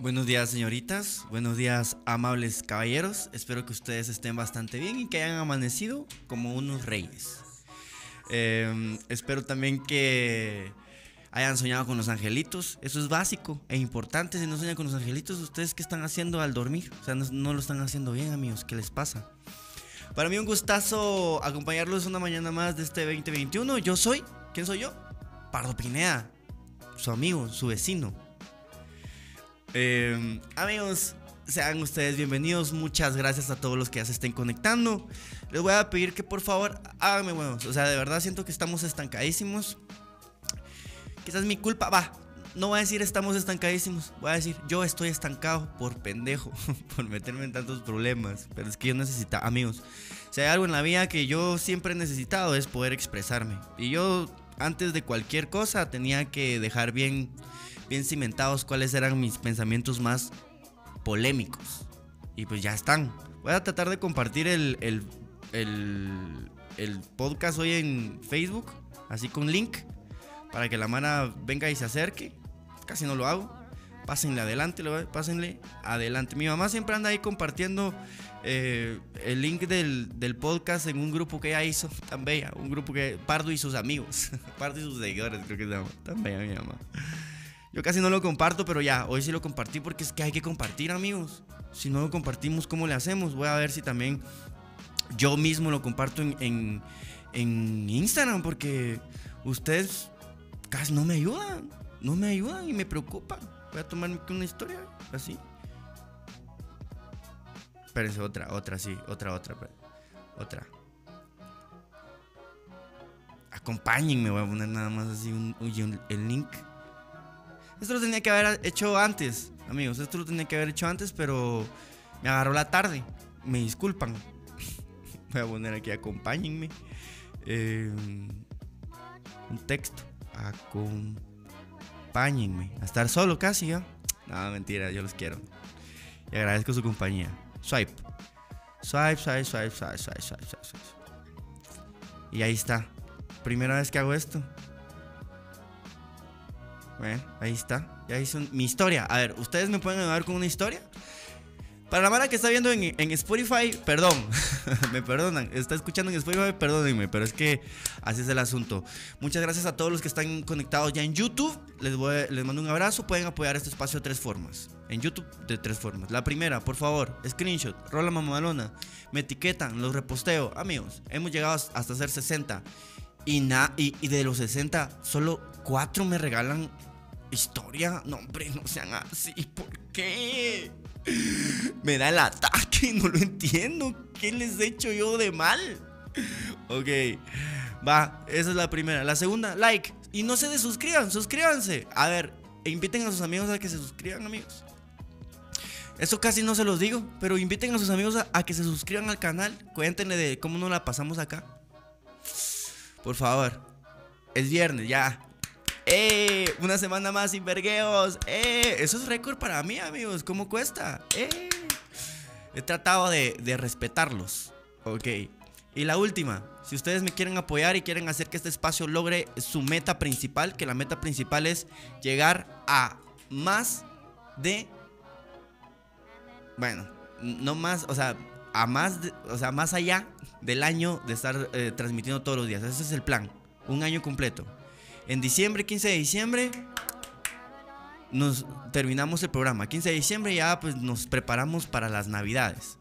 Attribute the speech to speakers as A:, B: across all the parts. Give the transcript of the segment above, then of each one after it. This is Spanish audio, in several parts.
A: Buenos días señoritas, buenos días amables caballeros, espero que ustedes estén bastante bien y que hayan amanecido como unos reyes. Em, espero también que hayan soñado con los angelitos, eso es básico e importante, si no sueñan con los angelitos, ustedes qué están haciendo al dormir, o sea, no, no lo están haciendo bien amigos, ¿qué les pasa? Para mí un gustazo acompañarlos una mañana más de este 2021, yo soy, ¿quién soy yo? Pardo Pineda, su amigo, su vecino eh, amigos, sean ustedes bienvenidos. Muchas gracias a todos los que ya se estén conectando. Les voy a pedir que por favor háganme huevos. O sea, de verdad siento que estamos estancadísimos. Quizás mi culpa. Va, no voy a decir estamos estancadísimos. Voy a decir yo estoy estancado por pendejo. por meterme en tantos problemas. Pero es que yo necesito, amigos. Si hay algo en la vida que yo siempre he necesitado es poder expresarme. Y yo antes de cualquier cosa tenía que dejar bien bien cimentados cuáles eran mis pensamientos más polémicos.
B: Y pues ya están. Voy a tratar de compartir el, el, el, podcast hoy en Facebook, así con link, para que la mano venga y se acerque. Casi no lo hago. Pásenle adelante, pásenle adelante. Mi mamá siempre anda ahí compartiendo eh, el link del, podcast en un grupo que ella hizo, tan bella, un grupo que Pardo y sus amigos, Pardo y sus seguidores, creo que se llama, tan bella mi mamá. Yo casi no lo comparto, pero ya, hoy sí lo compartí porque es que hay que compartir, amigos. Si no lo compartimos, ¿cómo le hacemos? Voy a ver si también yo mismo lo comparto en, en, Instagram porque ustedes casi no me ayudan. No me ayudan y me preocupa. Voy a tomarme una historia así. Espérense, otra, otra, sí, otra, otra, otra. Acompáñenme, voy a poner nada más así un, el link. Esto lo tenía que haber hecho antes, amigos. Esto lo tenía que haber hecho antes, pero me agarró la tarde. Me disculpan. Voy a poner aquí, acompáñenme. Em, un texto. Acompáñenme. A estar solo casi, ¿ya? No, mentira, yo los quiero. Y agradezco su compañía. Swipe. Swipe, swipe, swipe, swipe, swipe, swipe, swipe. Y ahí está. Primera vez que hago esto. Bueno, ahí está. Ya hice mi historia. A ver, ¿ustedes me pueden ayudar con una historia? Para la mara que está viendo en, Spotify, perdón, me perdonan, está escuchando en Spotify, perdónenme, pero es que así es el asunto. Muchas gracias a todos los que están conectados ya en YouTube. Les, voy, les mando un abrazo. Pueden apoyar este espacio de tres formas. En YouTube de tres formas. La primera, por favor, screenshot, rola mamalona, me etiquetan, los reposteo. Amigos, hemos llegado hasta ser 60. Y, na, y, y de los 60, solo 4 me regalan historia. No, hombre, no sean así. ¿Por qué? Me da el ataque, no lo entiendo. ¿Qué les he hecho yo de mal? Ok, va, esa es la primera. La segunda, like. Y no se desuscriban, suscríbanse. A ver, inviten a sus amigos a que se suscriban, amigos. Eso casi no se los digo, pero inviten a sus amigos a, que se suscriban al canal. Cuéntenle de cómo nos la pasamos acá. Por favor. Es viernes, ya. ¡Eh! Una semana más sin vergueos. ¡Eh! Eso es récord para mí, amigos. ¿Cómo cuesta? ¡Eh! He tratado de, de respetarlos. Ok. Y la última, si ustedes me quieren apoyar y quieren hacer que este espacio logre su meta principal, que la meta principal es llegar a más de... Bueno, no más, o sea, a más, o sea, más allá del año de estar eh, transmitiendo todos los días. Ese es el plan. Un año completo. En diciembre, 15 de diciembre, nos terminamos el programa. 15 de diciembre ya pues nos preparamos para las navidades.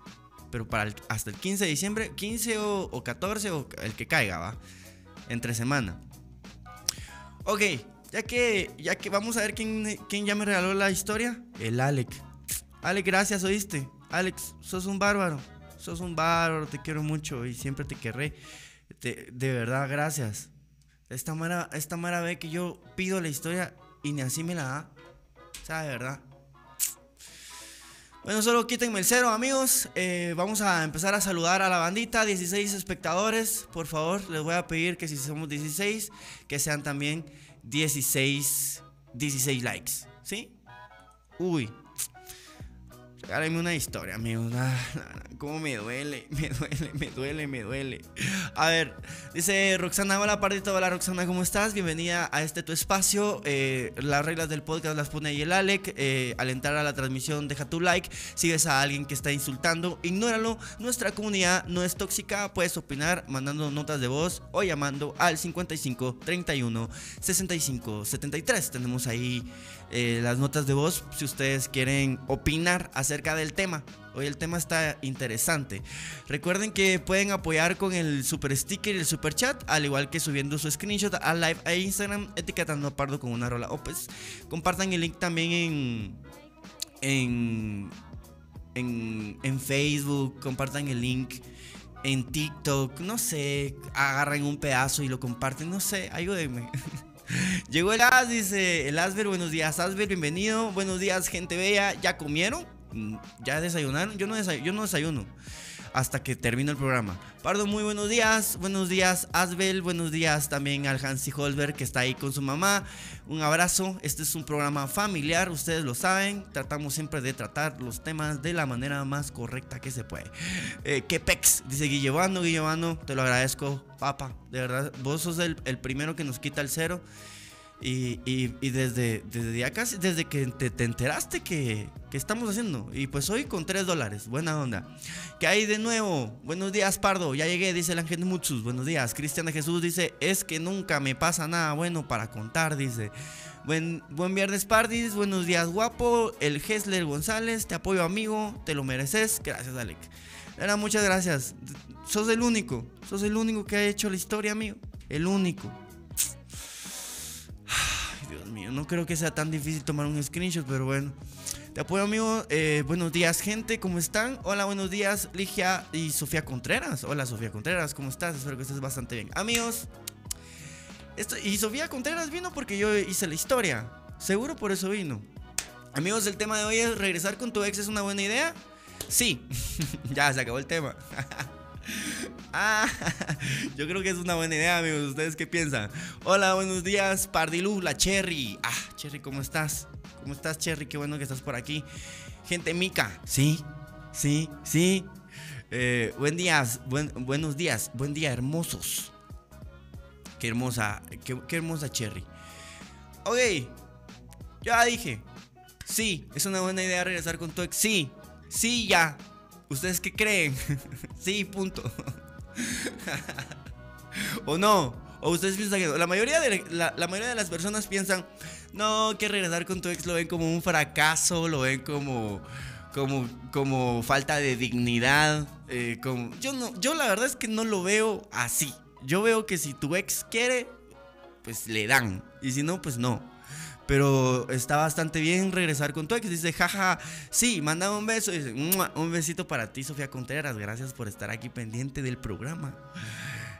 B: Pero para hasta el 15 de diciembre, 15 o, 14 o el que caiga, va. Entre semana. Ok, ya que, ya que vamos a ver quién, quién ya me regaló la historia. El Alec. Alec, gracias, oíste. Alex, sos un bárbaro. Sos un bárbaro, te quiero mucho y siempre te querré. de verdad, gracias. Esta Mara, esta Mara ve que yo pido la historia y ni así me la da. O sea, de verdad. Bueno, solo quítenme el cero, amigos. Eh, vamos a empezar a saludar a la bandita. 16 espectadores. Por favor, les voy a pedir que si somos 16, que sean también 16, 16 likes. ¿Sí? Uy, Regálenme una historia, amigos. Cómo me duele, me duele, me duele, me duele. A ver, dice Roxana, hola partito, hola Roxana, ¿cómo estás? Bienvenida a este tu espacio. Eh, las reglas del podcast las pone ahí el Alec. Eh, al entrar a la transmisión, deja tu like. Sigues a alguien que está insultando, ignóralo. Nuestra comunidad no es tóxica. Puedes opinar mandando notas de voz o llamando al 55 31 65 73. Tenemos ahí eh, las notas de voz si ustedes quieren opinar acerca del tema. Hoy el tema está interesante. Recuerden que pueden apoyar con el super sticker y el super chat, al igual que subiendo su screenshot a live a Instagram, etiquetando a Pardo con una rola. O pues compartan el link también en, en, en, en Facebook, compartan el link en TikTok, no sé, agarran un pedazo y lo comparten, no sé, ayúdenme. Llegó el As, dice el Asber, buenos días Asber, bienvenido. Buenos días, gente bella. ¿Ya comieron? Mm, ¿Ya desayunaron? Yo no. Yo no desayuno. Hasta que termine el programa. Pardo, muy buenos días. Buenos días, Asbel. Buenos días también al Hansi Holberg que está ahí con su mamá. Un abrazo. Este es un programa familiar, ustedes lo saben. Tratamos siempre de tratar los temas de la manera más correcta que se puede. Eh, ¿Qué pex? Dice Guillevano, Guillevano, te lo agradezco, papa. De verdad, vos sos el, el primero que nos quita el cero. Y, y, desde, desde casi, desde que te, te enteraste que, que, estamos haciendo. Y pues hoy con 3 dólares, buena onda. ¿Qué hay de nuevo? Buenos días, Pardo. Ya llegué, dice el ángel Muchos. Buenos días. Cristian Jesús dice, es que nunca me pasa nada bueno para contar, dice. Buen, buen viernes, Pardis. Buenos días, guapo. El Hesler González, te apoyo, amigo. Te lo mereces. Gracias, Alec. Era, muchas gracias. Sos el único. Sos el único que ha hecho la historia, amigo. El único. Dios mío, no creo que sea tan difícil tomar un screenshot, pero bueno. Te apoyo, amigo. Eh, buenos días, gente. ¿Cómo están? Hola, buenos días, Ligia y Sofía Contreras. Hola, Sofía Contreras. ¿Cómo estás? Espero que estés bastante bien. Amigos, esto, y Sofía Contreras vino porque yo hice la historia. Seguro por eso vino. Amigos, el tema de hoy es regresar con tu ex es una buena idea. Sí, ya se acabó el tema. Ah, yo creo que es una buena idea, amigos. ¿Ustedes qué piensan? Hola, buenos días, Pardilú, la Cherry. Ah, Cherry, ¿cómo estás? ¿Cómo estás, Cherry? Qué bueno que estás por aquí. Gente Mica, sí, sí, sí. Eh, buen día, buenos días, buen día, hermosos. Qué hermosa, qué, qué hermosa Cherry. Ok, ya dije. Sí, es una buena idea regresar con tu ex. Sí, sí, ya. ¿Ustedes qué creen? sí, punto. ¿O no? ¿O ustedes piensan que La mayoría, de, la, mayoría de las personas piensan, no, que regresar con tu ex lo ven como un fracaso, lo ven como, como, como falta de dignidad. Eh, como, yo, no, yo la verdad es que no lo veo así. Yo veo que si tu ex quiere, pues le dan. Y si no, pues no. Pero está bastante bien regresar con tu ex. Dice, jaja, sí, manda un beso. Dice, un besito para ti, Sofía Contreras. Gracias por estar aquí pendiente del programa.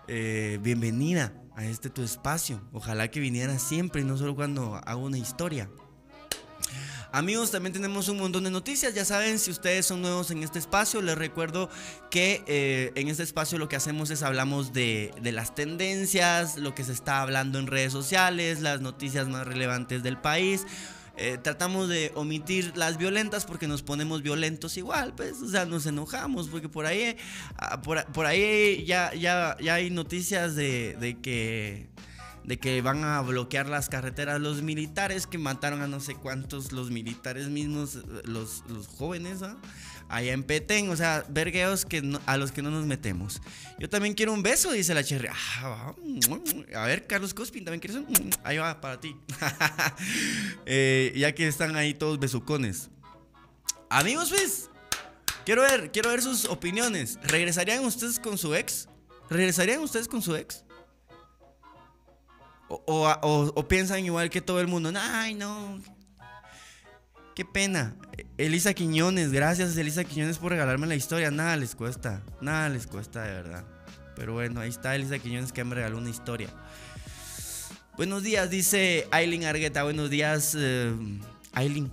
B: Eh, bienvenida a este tu espacio. Ojalá que viniera siempre y no solo cuando hago una historia. Amigos, también tenemos un montón de noticias. Ya saben, si ustedes son nuevos en este espacio, les recuerdo que eh, en este espacio lo que hacemos es hablamos de, las tendencias, lo que se está hablando en redes sociales, las noticias más relevantes del país. Eh, tratamos de omitir las violentas porque nos ponemos violentos igual, pues, o sea, nos enojamos porque por ahí, ah, por, ahí ya, ya, ya hay noticias de que de que van a bloquear las carreteras los militares que mataron a no sé cuántos los militares mismos, los, los jóvenes, ¿ah? allá en Petén, o sea, vergueos que a los que no nos metemos. Yo también quiero un beso, dice la Cherry. Ah, a ver, Carlos Cospin, ¿también quieres un? Ahí va, para ti. Eh, ya que están ahí todos besucones. Amigos, pues, quiero ver, quiero ver sus opiniones. ¿Regresarían ustedes con su ex? ¿Regresarían ustedes con su ex? O, piensan igual que todo el mundo. Ay, no. Qué pena. Elisa Quiñones, gracias Elisa Quiñones por regalarme la historia. Nada les cuesta. Nada les cuesta de verdad. Pero bueno, ahí está Elisa Quiñones que me regaló una historia. Buenos días, dice Aileen Argueta. Buenos días, eh, Aileen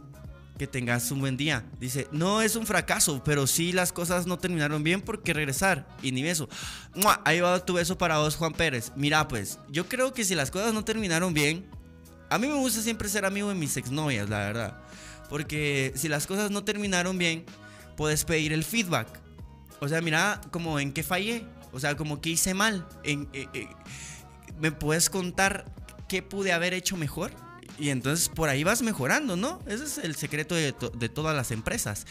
B: que tengas un buen día. Dice, no es un fracaso, pero sí las cosas no terminaron bien porque regresar. Y ni beso. Ahí va tu beso para vos, Juan Pérez. Mira, pues, yo creo que si las cosas no terminaron bien, a mí me gusta siempre ser amigo de mis exnovias, la verdad. Porque si las cosas no terminaron bien, puedes pedir el feedback. O sea, mira, como en qué fallé. O sea, como que hice mal. Eh, eh, ¿Me puedes contar qué pude haber hecho mejor? Y entonces por ahí vas mejorando, ¿no? Ese es el secreto de, todas las empresas.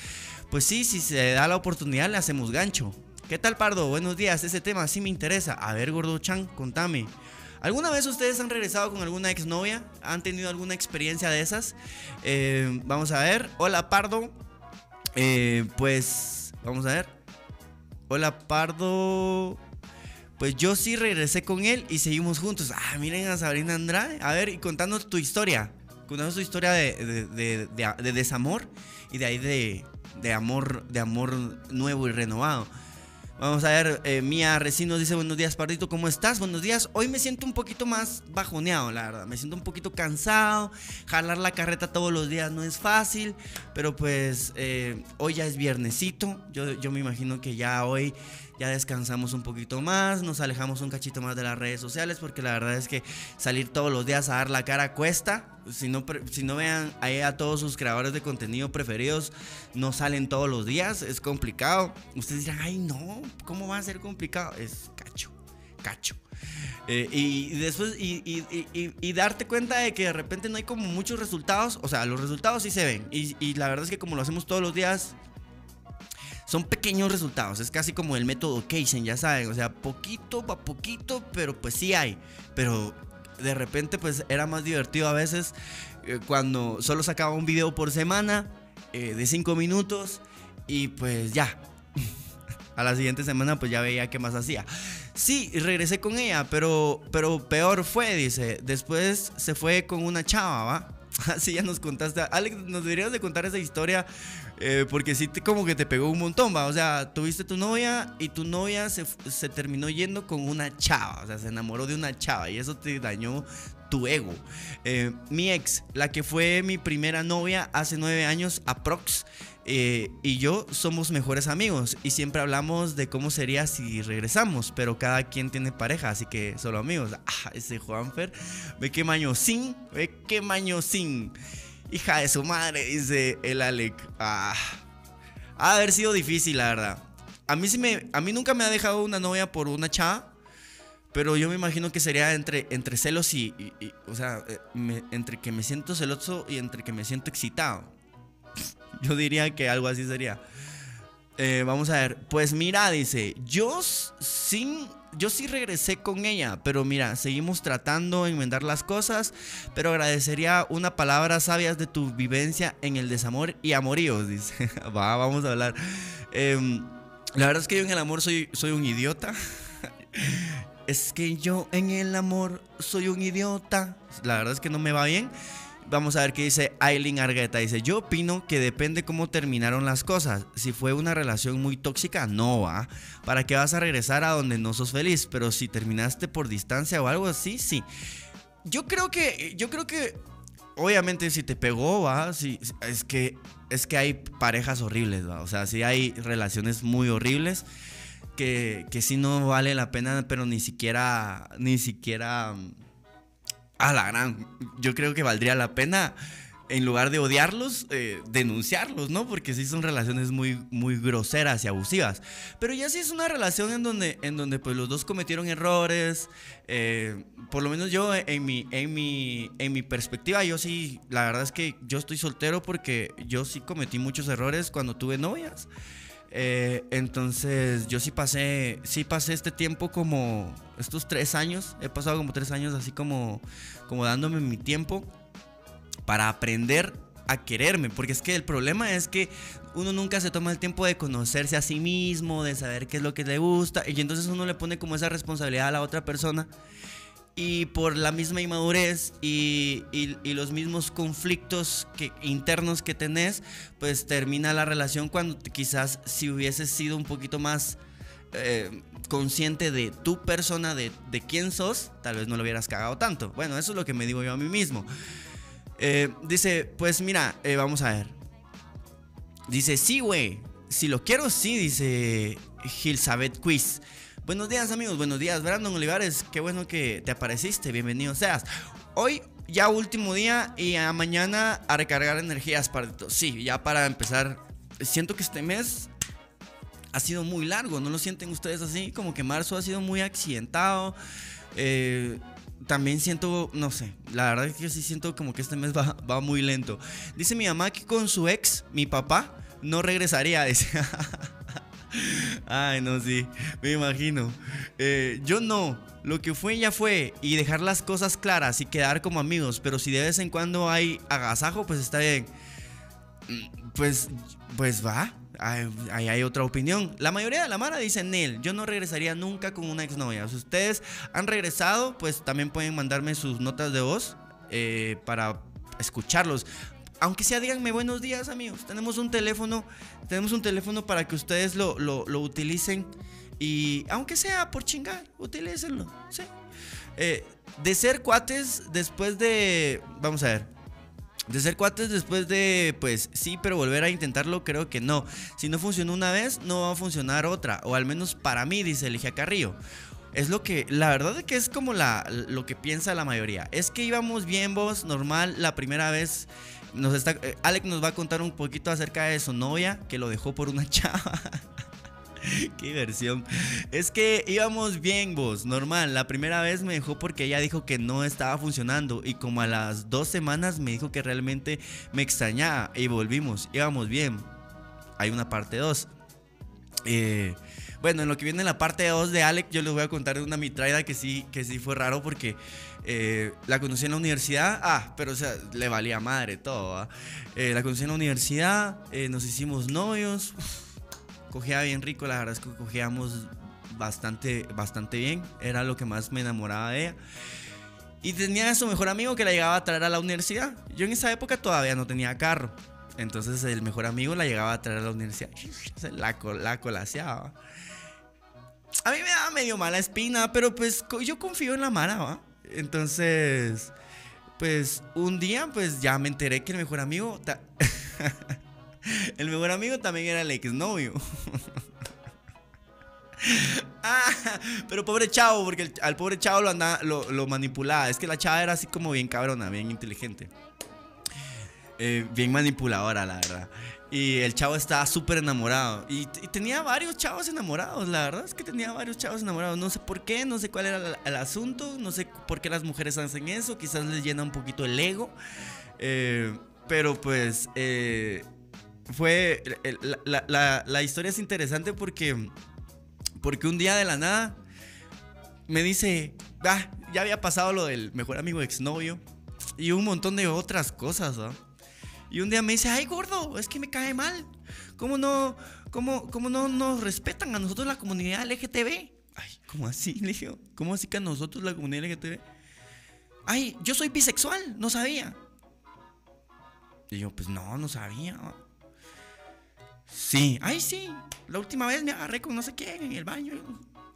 B: Pues sí, si se da la oportunidad, le hacemos gancho. ¿Qué tal, Pardo? Buenos días, ese tema sí me interesa. A ver, Gordo Chan, contame. ¿Alguna vez ustedes han regresado con alguna exnovia? ¿Han tenido alguna experiencia de esas? Eh, vamos a ver. Hola, Pardo. Eh, pues, vamos a ver. Hola, Pardo. Pues yo sí regresé con él y seguimos juntos. Ah, miren a Sabrina Andrade. A ver, y contándonos tu historia. Contándonos tu historia de, desamor y de ahí de, amor, de amor nuevo y renovado. Vamos a ver, eh, Mía Recinos dice buenos días, Pardito, ¿cómo estás? Buenos días. Hoy me siento un poquito más bajoneado, la verdad. Me siento un poquito cansado. Jalar la carreta todos los días no es fácil, pero pues eh, hoy ya es viernesito. Yo, yo me imagino que ya hoy ya descansamos un poquito más, nos alejamos un cachito más de las redes sociales, porque la verdad es que salir todos los días a dar la cara cuesta. Si no, si no vean ahí a todos sus creadores de contenido preferidos, no salen todos los días, es complicado. Ustedes dirán, ay no, ¿cómo va a ser complicado? Es cacho, cacho. Eh, y, después, y, y, darte cuenta de que de repente no hay como muchos resultados, o sea, los resultados sí se ven. Y, la verdad es que como lo hacemos todos los días, son pequeños resultados. Es casi como el método Keysen, ya saben. O sea, poquito a poquito, pero pues sí hay. Pero de repente, pues era más divertido a veces eh, cuando solo sacaba un video por semana eh, de 5 minutos y pues ya. a la siguiente semana, pues ya veía qué más hacía. Sí, regresé con ella, pero, pero peor fue, dice. Después se fue con una chava, ¿va? Así ya nos contaste. Alex, nos deberías de contar esa historia eh, porque sí te, como que te pegó un montón, va. O sea, tuviste tu novia y tu novia se, se, terminó yendo con una chava. O sea, se enamoró de una chava y eso te dañó tu ego. Eh, mi ex, la que fue mi primera novia hace nueve años, aprox, eh, y yo somos mejores amigos y siempre hablamos de cómo sería si regresamos, pero cada quien tiene pareja, así que solo amigos. Ah, ese Juanfer, ve qué sin, ve qué sin. Hija de su madre, dice el Alec. Ah, ha haber sido difícil, la verdad. A mí, sí me, a mí nunca me ha dejado una novia por una chava, pero yo me imagino que sería entre, entre celos y, o sea, eh, entre que me siento celoso y entre que me siento excitado. Yo diría que algo así sería. Eh, vamos a ver. Pues mira, dice, yo sin yo sí regresé con ella, pero mira, seguimos tratando de enmendar las cosas, pero agradecería una palabra sabias de tu vivencia en el desamor y amoríos, dice. Va, vamos a hablar. Em, la verdad es que yo en el amor soy, soy un idiota. es que yo en el amor soy un idiota. La verdad es que no me va bien. Vamos a ver qué dice Aileen Argueta. Dice, yo opino que depende cómo terminaron las cosas. Si fue una relación muy tóxica, no va. ¿Para qué vas a regresar a donde no sos feliz? Pero si terminaste por distancia o algo así, sí. Yo creo que, yo creo que, obviamente si te pegó, va, sí, es que, es que hay parejas horribles, va. O sea, sí hay relaciones muy horribles que, que sí no vale la pena, pero ni siquiera, ni siquiera a la gran, yo creo que valdría la pena, en lugar de odiarlos, eh, denunciarlos, ¿no? Porque sí son relaciones muy, muy groseras y abusivas. Pero ya sí es una relación en donde, en donde pues los dos cometieron errores. Eh, por lo menos yo, en mi, en, mi, en mi perspectiva, yo sí, la verdad es que yo estoy soltero porque yo sí cometí muchos errores cuando tuve novias. Eh, entonces yo sí pasé, sí pasé este tiempo como estos tres años, he pasado como tres años así como, como dándome mi tiempo para aprender a quererme, porque es que el problema es que uno nunca se toma el tiempo de conocerse a sí mismo, de saber qué es lo que le gusta, y entonces uno le pone como esa responsabilidad a la otra persona y por la misma inmadurez y, los mismos conflictos internos que tenés, pues termina la relación cuando quizás si hubieses sido un poquito más eh, consciente de tu persona, de, de, quién sos, tal vez no lo hubieras cagado tanto. Bueno, eso es lo que me digo yo a mí mismo. Eh, dice, pues mira, eh, vamos a ver. Dice, sí, güey. Si lo quiero, sí, dice Gilsabeth Quiz. Buenos días amigos, buenos días Brandon Olivares, qué bueno que te apareciste, bienvenido seas. Hoy ya último día y a mañana a recargar energías para... Sí, ya para empezar, siento que este mes ha sido muy largo, ¿no lo sienten ustedes así? Como que marzo ha sido muy accidentado. Eh, también siento, no sé, la verdad es que sí siento como que este mes va, muy lento. Dice mi mamá que con su ex, mi papá, no regresaría. Ay, no, sí, me imagino. Eh, yo no, lo que fue ya fue y dejar las cosas claras y quedar como amigos, pero si de vez en cuando hay agasajo, pues está bien. Mm, pues, pues va, ahí hay otra opinión. La mayoría de la mara dice Nel, yo no regresaría nunca con una exnovia. Si ustedes han regresado, pues también pueden mandarme sus notas de voz eh, para escucharlos aunque sea díganme buenos días amigos, tenemos un teléfono, tenemos un teléfono para que ustedes lo, utilicen Y aunque sea por chingar, utilícenlo. Sí. Eh, de ser cuates después de. Vamos a ver. De ser cuates después de, pues sí, pero volver a intentarlo, creo que no. Si no funcionó una vez, no va a funcionar otra. O al menos para mí, dice Eligia Carrillo. Es lo que, la verdad es que es como la, lo que piensa la mayoría. Es que íbamos bien vos, normal, la primera vez. Nos está, eh, Alex nos va a contar un poquito acerca de su novia, que lo dejó por una chava. Qué diversión. Es que íbamos bien, vos, normal. La primera vez me dejó porque ella dijo que no estaba funcionando. Y como a las dos semanas me dijo que realmente me extrañaba. Y volvimos, íbamos bien. Hay una parte 2. Eh, bueno, en lo que viene en la parte 2 de Alex, yo les voy a contar una mitraida que sí, que sí fue raro porque eh, la conocí en la universidad. Ah, pero o sea, le valía madre todo. Eh, la conocí en la universidad, nos hicimos novios cogía bien rico, la verdad es que cogíamos bastante, bastante bien, era lo que más me enamoraba de ella. Y tenía a su mejor amigo que la llegaba a traer a la universidad. Yo en esa época todavía no tenía carro. Entonces el mejor amigo la llegaba a traer a la universidad. La, la colaseaba. A mí me daba medio mala espina, pero pues yo confío en la mara, ¿va? Entonces, pues un día pues ya me enteré que el mejor amigo... El mejor amigo también era el exnovio. ah, pero pobre chavo, porque al pobre chavo lo, manipulaba. Es que la chava era así como bien cabrona, bien inteligente. Eh, bien manipuladora, la verdad. Y el chavo estaba súper enamorado. Y, tenía varios chavos enamorados, la verdad es que tenía varios chavos enamorados. No sé por qué, no sé cuál era el, asunto, no sé por qué las mujeres hacen eso. Quizás les llena un poquito el ego. Eh, pero pues eh, fue. La, historia es interesante porque. Porque un día de la nada. Me dice. Ah, ya había pasado lo del mejor amigo exnovio. Y un montón de otras cosas, Y un día me dice, ay gordo, es que me cae mal. ¿Cómo no, cómo, cómo no nos respetan a nosotros la comunidad LGTB? Ay, ¿cómo así? Le dije, ¿cómo así que a nosotros la comunidad LGTB? Ay, yo soy bisexual, no sabía. Y yo, pues no, no sabía. Sí, ay, sí. La última vez me agarré con no sé quién en el baño.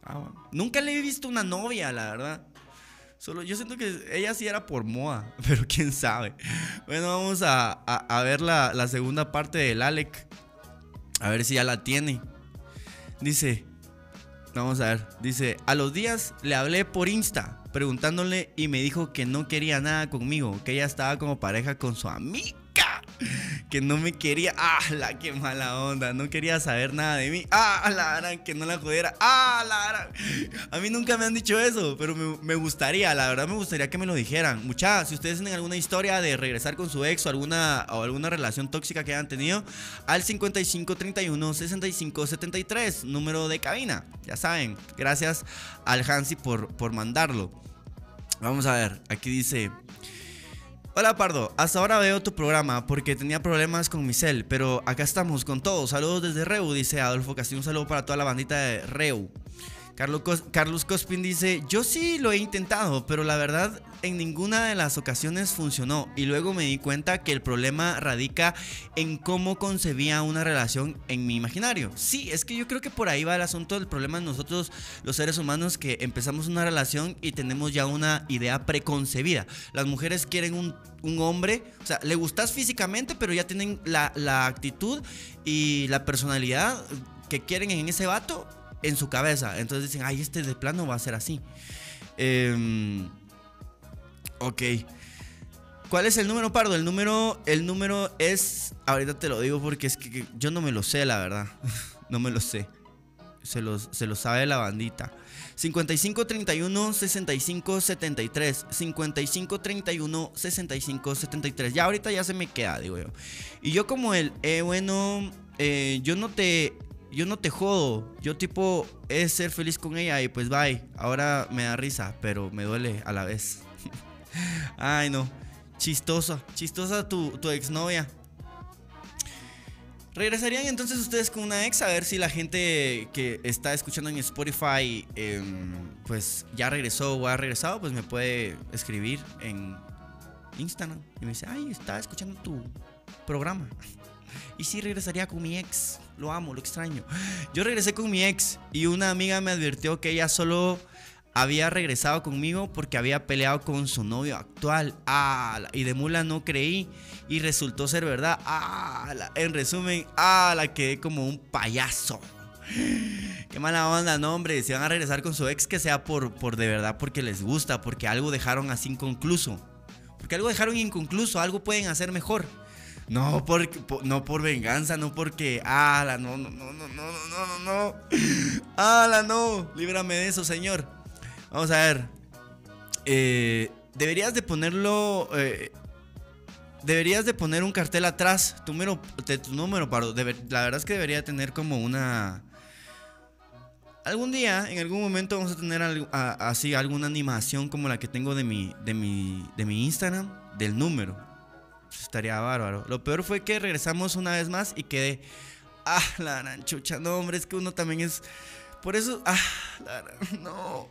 B: Ah, Nunca le he visto una novia, la verdad. Solo yo siento que ella sí era por moda, pero quién sabe. Bueno, vamos a, ver la, la, segunda parte del Alec. A ver si ya la tiene. Dice, vamos a ver. Dice, a los días le hablé por Insta preguntándole y me dijo que no quería nada conmigo, que ella estaba como pareja con su amigo que no me quería. ¡Ah, la que mala onda! No quería saber nada de mí. ¡Ah, la gran que no la jodiera! ¡Ah, la gran! A mí nunca me han dicho eso, pero me, gustaría, la verdad me gustaría que me lo dijeran. Muchachos, si ustedes tienen alguna historia de regresar con su ex o alguna, o alguna relación tóxica que hayan tenido, al 5531 6573, número de cabina. Ya saben, gracias al Hansi por, por mandarlo. Vamos a ver, aquí dice. Hola Pardo, hasta ahora veo tu programa porque tenía problemas con mi cel, pero acá estamos con todos. Saludos desde Reu, dice Adolfo Castillo. Un saludo para toda la bandita de Reu. Carlos, Cospin dice, yo sí lo he intentado, pero la verdad en ninguna de las ocasiones funcionó y luego me di cuenta que el problema radica en cómo concebía una relación en mi imaginario. Sí, es que yo creo que por ahí va el asunto del problema de nosotros los seres humanos que empezamos una relación y tenemos ya una idea preconcebida. Las mujeres quieren un, hombre, o sea, le gustas físicamente, pero ya tienen la, la actitud y la personalidad que quieren en ese vato en su cabeza. Entonces dicen, ay, este de plano va a ser así. Em, ok. ¿Cuál es el número pardo? El número, el número es. Ahorita te lo digo porque es que, yo no me lo sé, la verdad. no me lo sé. Se lo, se lo sabe la bandita. 55 31 65 73. 55 31 65 73. Ya ahorita ya se me queda, digo yo. Y yo, como el, eh, bueno, eh, yo no te yo no te jodo. Yo tipo es ser feliz con ella y pues bye. Ahora me da risa, pero me duele a la vez. Ay, no. Chistosa, chistosa tu, tu exnovia. ¿Regresarían entonces ustedes con una ex? A ver si la gente que está escuchando en Spotify, em, pues ya regresó o ha regresado, pues me puede escribir en Instagram. Y me dice, ay, estaba escuchando tu programa. Y si regresaría con mi ex. Lo amo, lo extraño. Yo regresé con mi ex y una amiga me advirtió que ella solo había regresado conmigo porque había peleado con su novio actual. Ah, y de mula no creí y resultó ser verdad. Ah, en resumen, ah, la quedé como un payaso. Qué mala onda, no, hombre. Si van a regresar con su ex, que sea por, por de verdad, porque les gusta, porque algo dejaron así inconcluso. Porque algo dejaron inconcluso, algo pueden hacer mejor. No por, no por venganza, no porque. ¡Hala! No, no, no, no, no, no, no. ¡Hala! No. Líbrame de eso, señor. Vamos a ver. Eh, deberías de ponerlo. Eh, deberías de poner un cartel atrás. Tu número, tu número paro. la verdad es que debería tener como una. Algún día, en algún momento vamos a tener así alguna animación como la que tengo de mi, de mi, de mi Instagram, del número. Estaría bárbaro. Lo peor fue que regresamos una vez más y quedé. Ah, la aranchucha. No, hombre, es que uno también es. Por eso. Ah, la, no.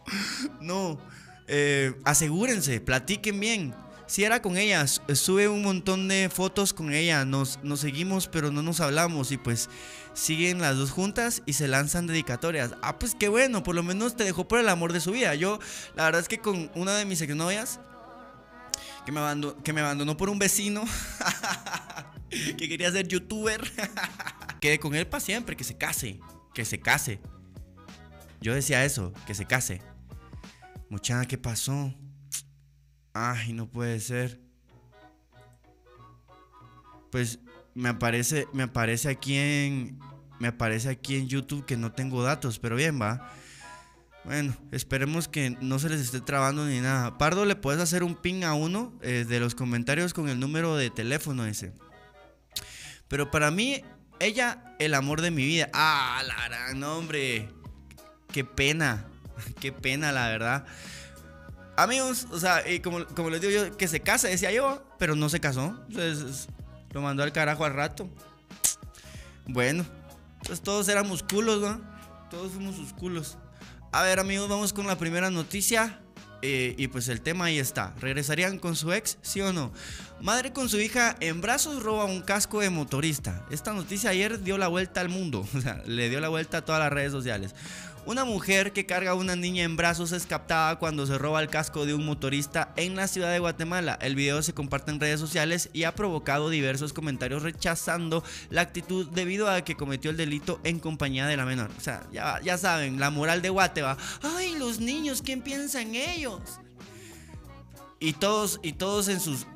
B: No. Eh, asegúrense, platiquen bien. Si era con ella, sube un montón de fotos con ella. Nos, nos seguimos, pero no nos hablamos. Y pues siguen las dos juntas y se lanzan dedicatorias. Ah, pues qué bueno, por lo menos te dejó por el amor de su vida. Yo, la verdad es que con una de mis exnovias que me abandonó, que me abandonó por un vecino que quería ser youtuber. Quedé con él para siempre, que se case, que se case. Yo decía eso, que se case. Muchacha, ¿qué pasó? Ay, no puede ser. Pues me aparece, me aparece aquí en, me aparece aquí en YouTube que no tengo datos, pero bien va. Bueno, esperemos que no se les esté trabando ni nada. Pardo, le puedes hacer un ping a uno eh, de los comentarios con el número de teléfono ese. Pero para mí, ella, el amor de mi vida. Ah, la gran hombre. Qué pena. Qué pena, la verdad. Amigos, o sea, y como, como les digo yo, que se casa, decía yo, pero no se casó. Entonces, lo mandó al carajo al rato. Bueno, pues todos éramos culos, ¿no? Todos fuimos sus culos. A ver amigos, vamos con la primera noticia. Eh, y pues el tema ahí está. ¿Regresarían con su ex? ¿Sí o no? Madre con su hija en brazos roba un casco de motorista. Esta noticia ayer dio la vuelta al mundo. O sea, le dio la vuelta a todas las redes sociales. Una mujer que carga a una niña en brazos es captada cuando se roba el casco de un motorista en la ciudad de Guatemala. El video se comparte en redes sociales y ha provocado diversos comentarios rechazando la actitud debido a que cometió el delito en compañía de la menor. O sea, ya, saben, la moral de Guate Ay, los niños, ¿quién piensa en ellos? Y todos, y todos en sus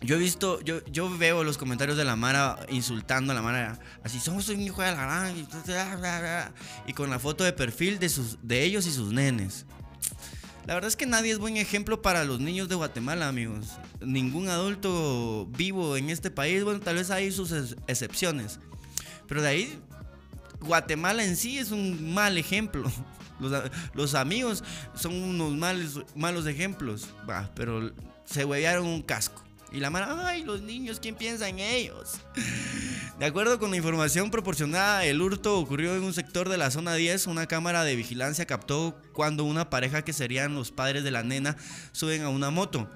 B: yo he visto, yo, yo veo los comentarios de la Mara insultando a la Mara, así, somos un hijo de la gran, y con la foto de perfil de, sus, de ellos y sus nenes. La verdad es que nadie es buen ejemplo para los niños de Guatemala, amigos. Ningún adulto vivo en este país, bueno, tal vez hay sus excepciones. Pero de ahí, Guatemala en sí es un mal ejemplo. Los, amigos son unos males, malos ejemplos. pero se huevearon un casco. Y la mara, ay, los niños, ¿quién piensa en ellos? De acuerdo con la información proporcionada, el hurto ocurrió en un sector de la zona 10. Una cámara de vigilancia captó cuando una pareja que serían los padres de la nena suben a una moto.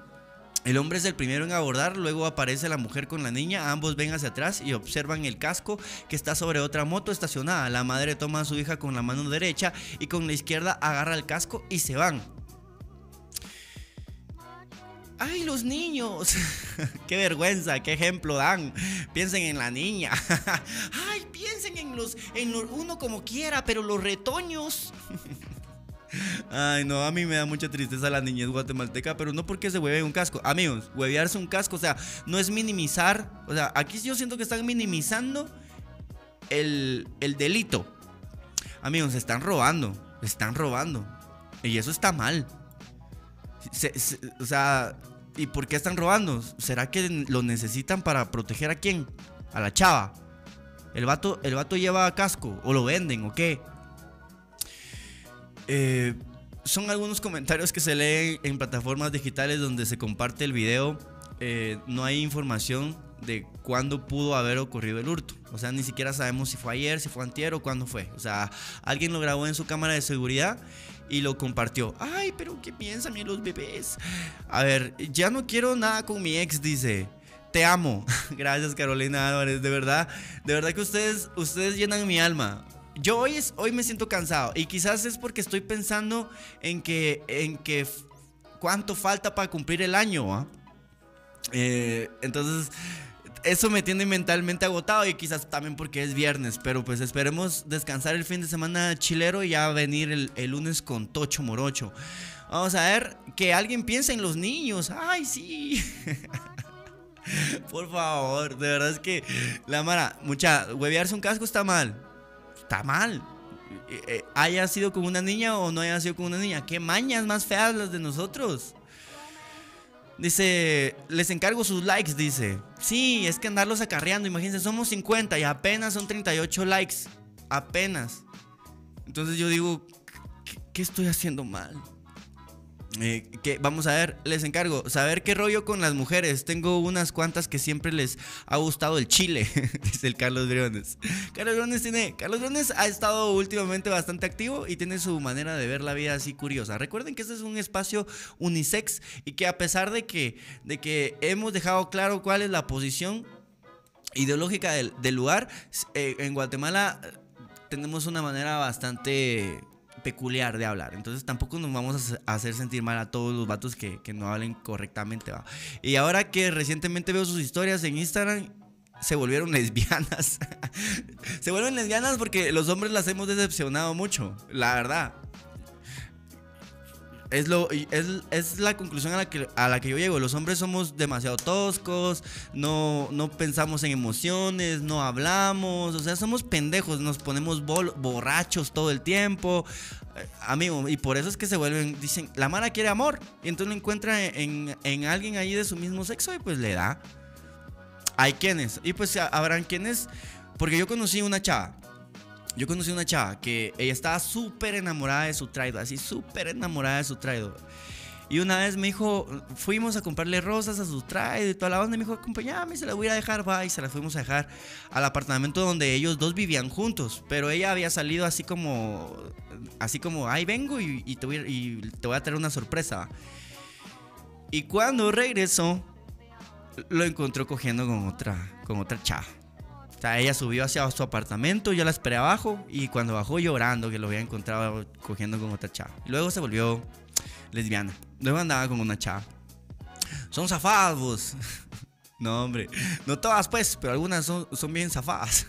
B: El hombre es el primero en abordar, luego aparece la mujer con la niña, ambos ven hacia atrás y observan el casco que está sobre otra moto estacionada. La madre toma a su hija con la mano derecha y con la izquierda agarra el casco y se van. ¡Ay, los niños! ¡Qué vergüenza! ¡Qué ejemplo dan! Piensen en la niña. ¡Ay, piensen en los. en uno como quiera, pero los retoños! Ay, no, a mí me da mucha tristeza la niñez guatemalteca, pero no porque se hueve un casco. Amigos, huevearse un casco, o sea, no es minimizar. O sea, aquí yo siento que están minimizando el, el delito. Amigos, se están robando. Se están robando. Y eso está mal o sea, ¿y por qué están robando? ¿Será que lo necesitan para proteger a quién? A la chava. ¿El vato, el vato lleva casco? ¿O lo venden? ¿O qué? Eh, son algunos comentarios que se leen en plataformas digitales donde se comparte el video. Eh, no hay información de cuándo pudo haber ocurrido el hurto. O sea, ni siquiera sabemos si fue ayer, si fue antier o cuándo fue. O sea, alguien lo grabó en su cámara de seguridad y lo compartió. Ay, pero ¿qué piensan en los bebés? A ver, ya no quiero nada con mi ex, dice. te amo. Gracias Carolina Álvarez, de verdad, de verdad que ustedes, ustedes llenan mi alma. Yo hoy, hoy me siento cansado y quizás es porque estoy pensando en que, en que cuánto falta para cumplir el año. ¿ah? Eh, entonces, eso me tiene mentalmente agotado y quizás también porque es viernes, pero pues esperemos descansar el fin de semana chilero y ya venir el, lunes con Tocho Morocho. Vamos a ver que alguien piense en los niños. Ay, sí. Por favor, de verdad es que la mara, mucha, huevearse un casco está mal. Está mal. Eh, eh, haya sido con una niña o no haya sido con una niña. Qué mañas más feas las de nosotros. Dice, les encargo sus likes, dice. Sí, es que andarlos acarreando, imagínense, somos 50 y apenas son 38 likes. Apenas. Entonces yo digo, qué estoy haciendo mal? Eh, que vamos a ver, les encargo, saber qué rollo con las mujeres. Tengo unas cuantas que siempre les ha gustado el chile, dice el Carlos Briones. Carlos Briones tiene, Carlos Briones ha estado últimamente bastante activo y tiene su manera de ver la vida así curiosa. Recuerden que este es un espacio unisex y que a pesar de que, de que hemos dejado claro cuál es la posición ideológica del, lugar, eh, en Guatemala tenemos una manera bastante peculiar de hablar. Entonces tampoco nos vamos a hacer sentir mal a todos los vatos que, no hablen correctamente. Y ahora que recientemente veo sus historias en Instagram, se volvieron lesbianas. se vuelven lesbianas porque los hombres las hemos decepcionado mucho, la verdad. Es, lo, es, la conclusión a la, que, a la que yo llego. Los hombres somos demasiado toscos, no, no pensamos en emociones, no hablamos, o sea, somos pendejos, nos ponemos borrachos todo el tiempo. Eh, amigo, y por eso es que se vuelven, dicen, la Mara quiere amor, y entonces lo encuentra en, en alguien ahí de su mismo sexo y pues le da. Hay quienes, y pues habrán quienes, porque yo conocí una chava yo conocí una chava que ella estaba súper enamorada de su traidor, así súper enamorada de su traidor. Y una vez me dijo, fuimos a comprarle rosas a su traidor y toda la onda. Y me dijo, acompáñame, se la voy a dejar, va. Y se la fuimos a dejar al apartamento donde ellos dos vivían juntos. Pero ella había salido así como, así como, ahí vengo y, te, voy, y te voy a traer una sorpresa. Y cuando regresó, lo encontró cogiendo con otra, con otra chava. O sea, ella subió hacia su apartamento, yo la esperé abajo y cuando bajó llorando que lo había encontrado cogiendo con otra chava. Luego se volvió lesbiana. Luego andaba con una chava. Son zafados. no, hombre. No todas, pues, pero algunas son, son bien zafadas.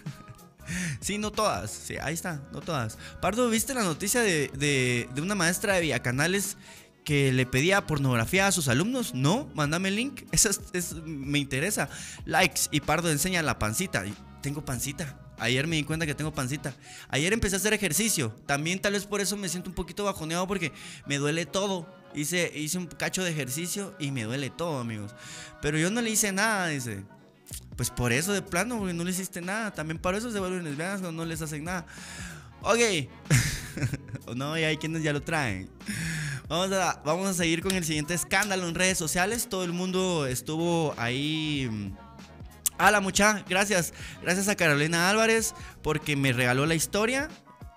B: sí, no todas. Sí, ahí está, no todas. Pardo, ¿viste la noticia de, de, una maestra de Villacanales que le pedía pornografía a sus alumnos? No, mándame el link. Eso es, me interesa. Likes y Pardo enseña la pancita tengo pancita. Ayer me di cuenta que tengo pancita. Ayer empecé a hacer ejercicio. También tal vez por eso me siento un poquito bajoneado porque me duele todo. Hice, hice un cacho de ejercicio y me duele todo, amigos. Pero yo no le hice nada, dice. Pues por eso de plano, porque no le hiciste nada. También para eso se vuelven lesbianas cuando no les hacen nada. Ok. no, y hay quienes ya lo traen. Vamos a, vamos a seguir con el siguiente escándalo en redes sociales. Todo el mundo estuvo ahí mm, la mucha, gracias. Gracias a Carolina Álvarez porque me regaló la historia.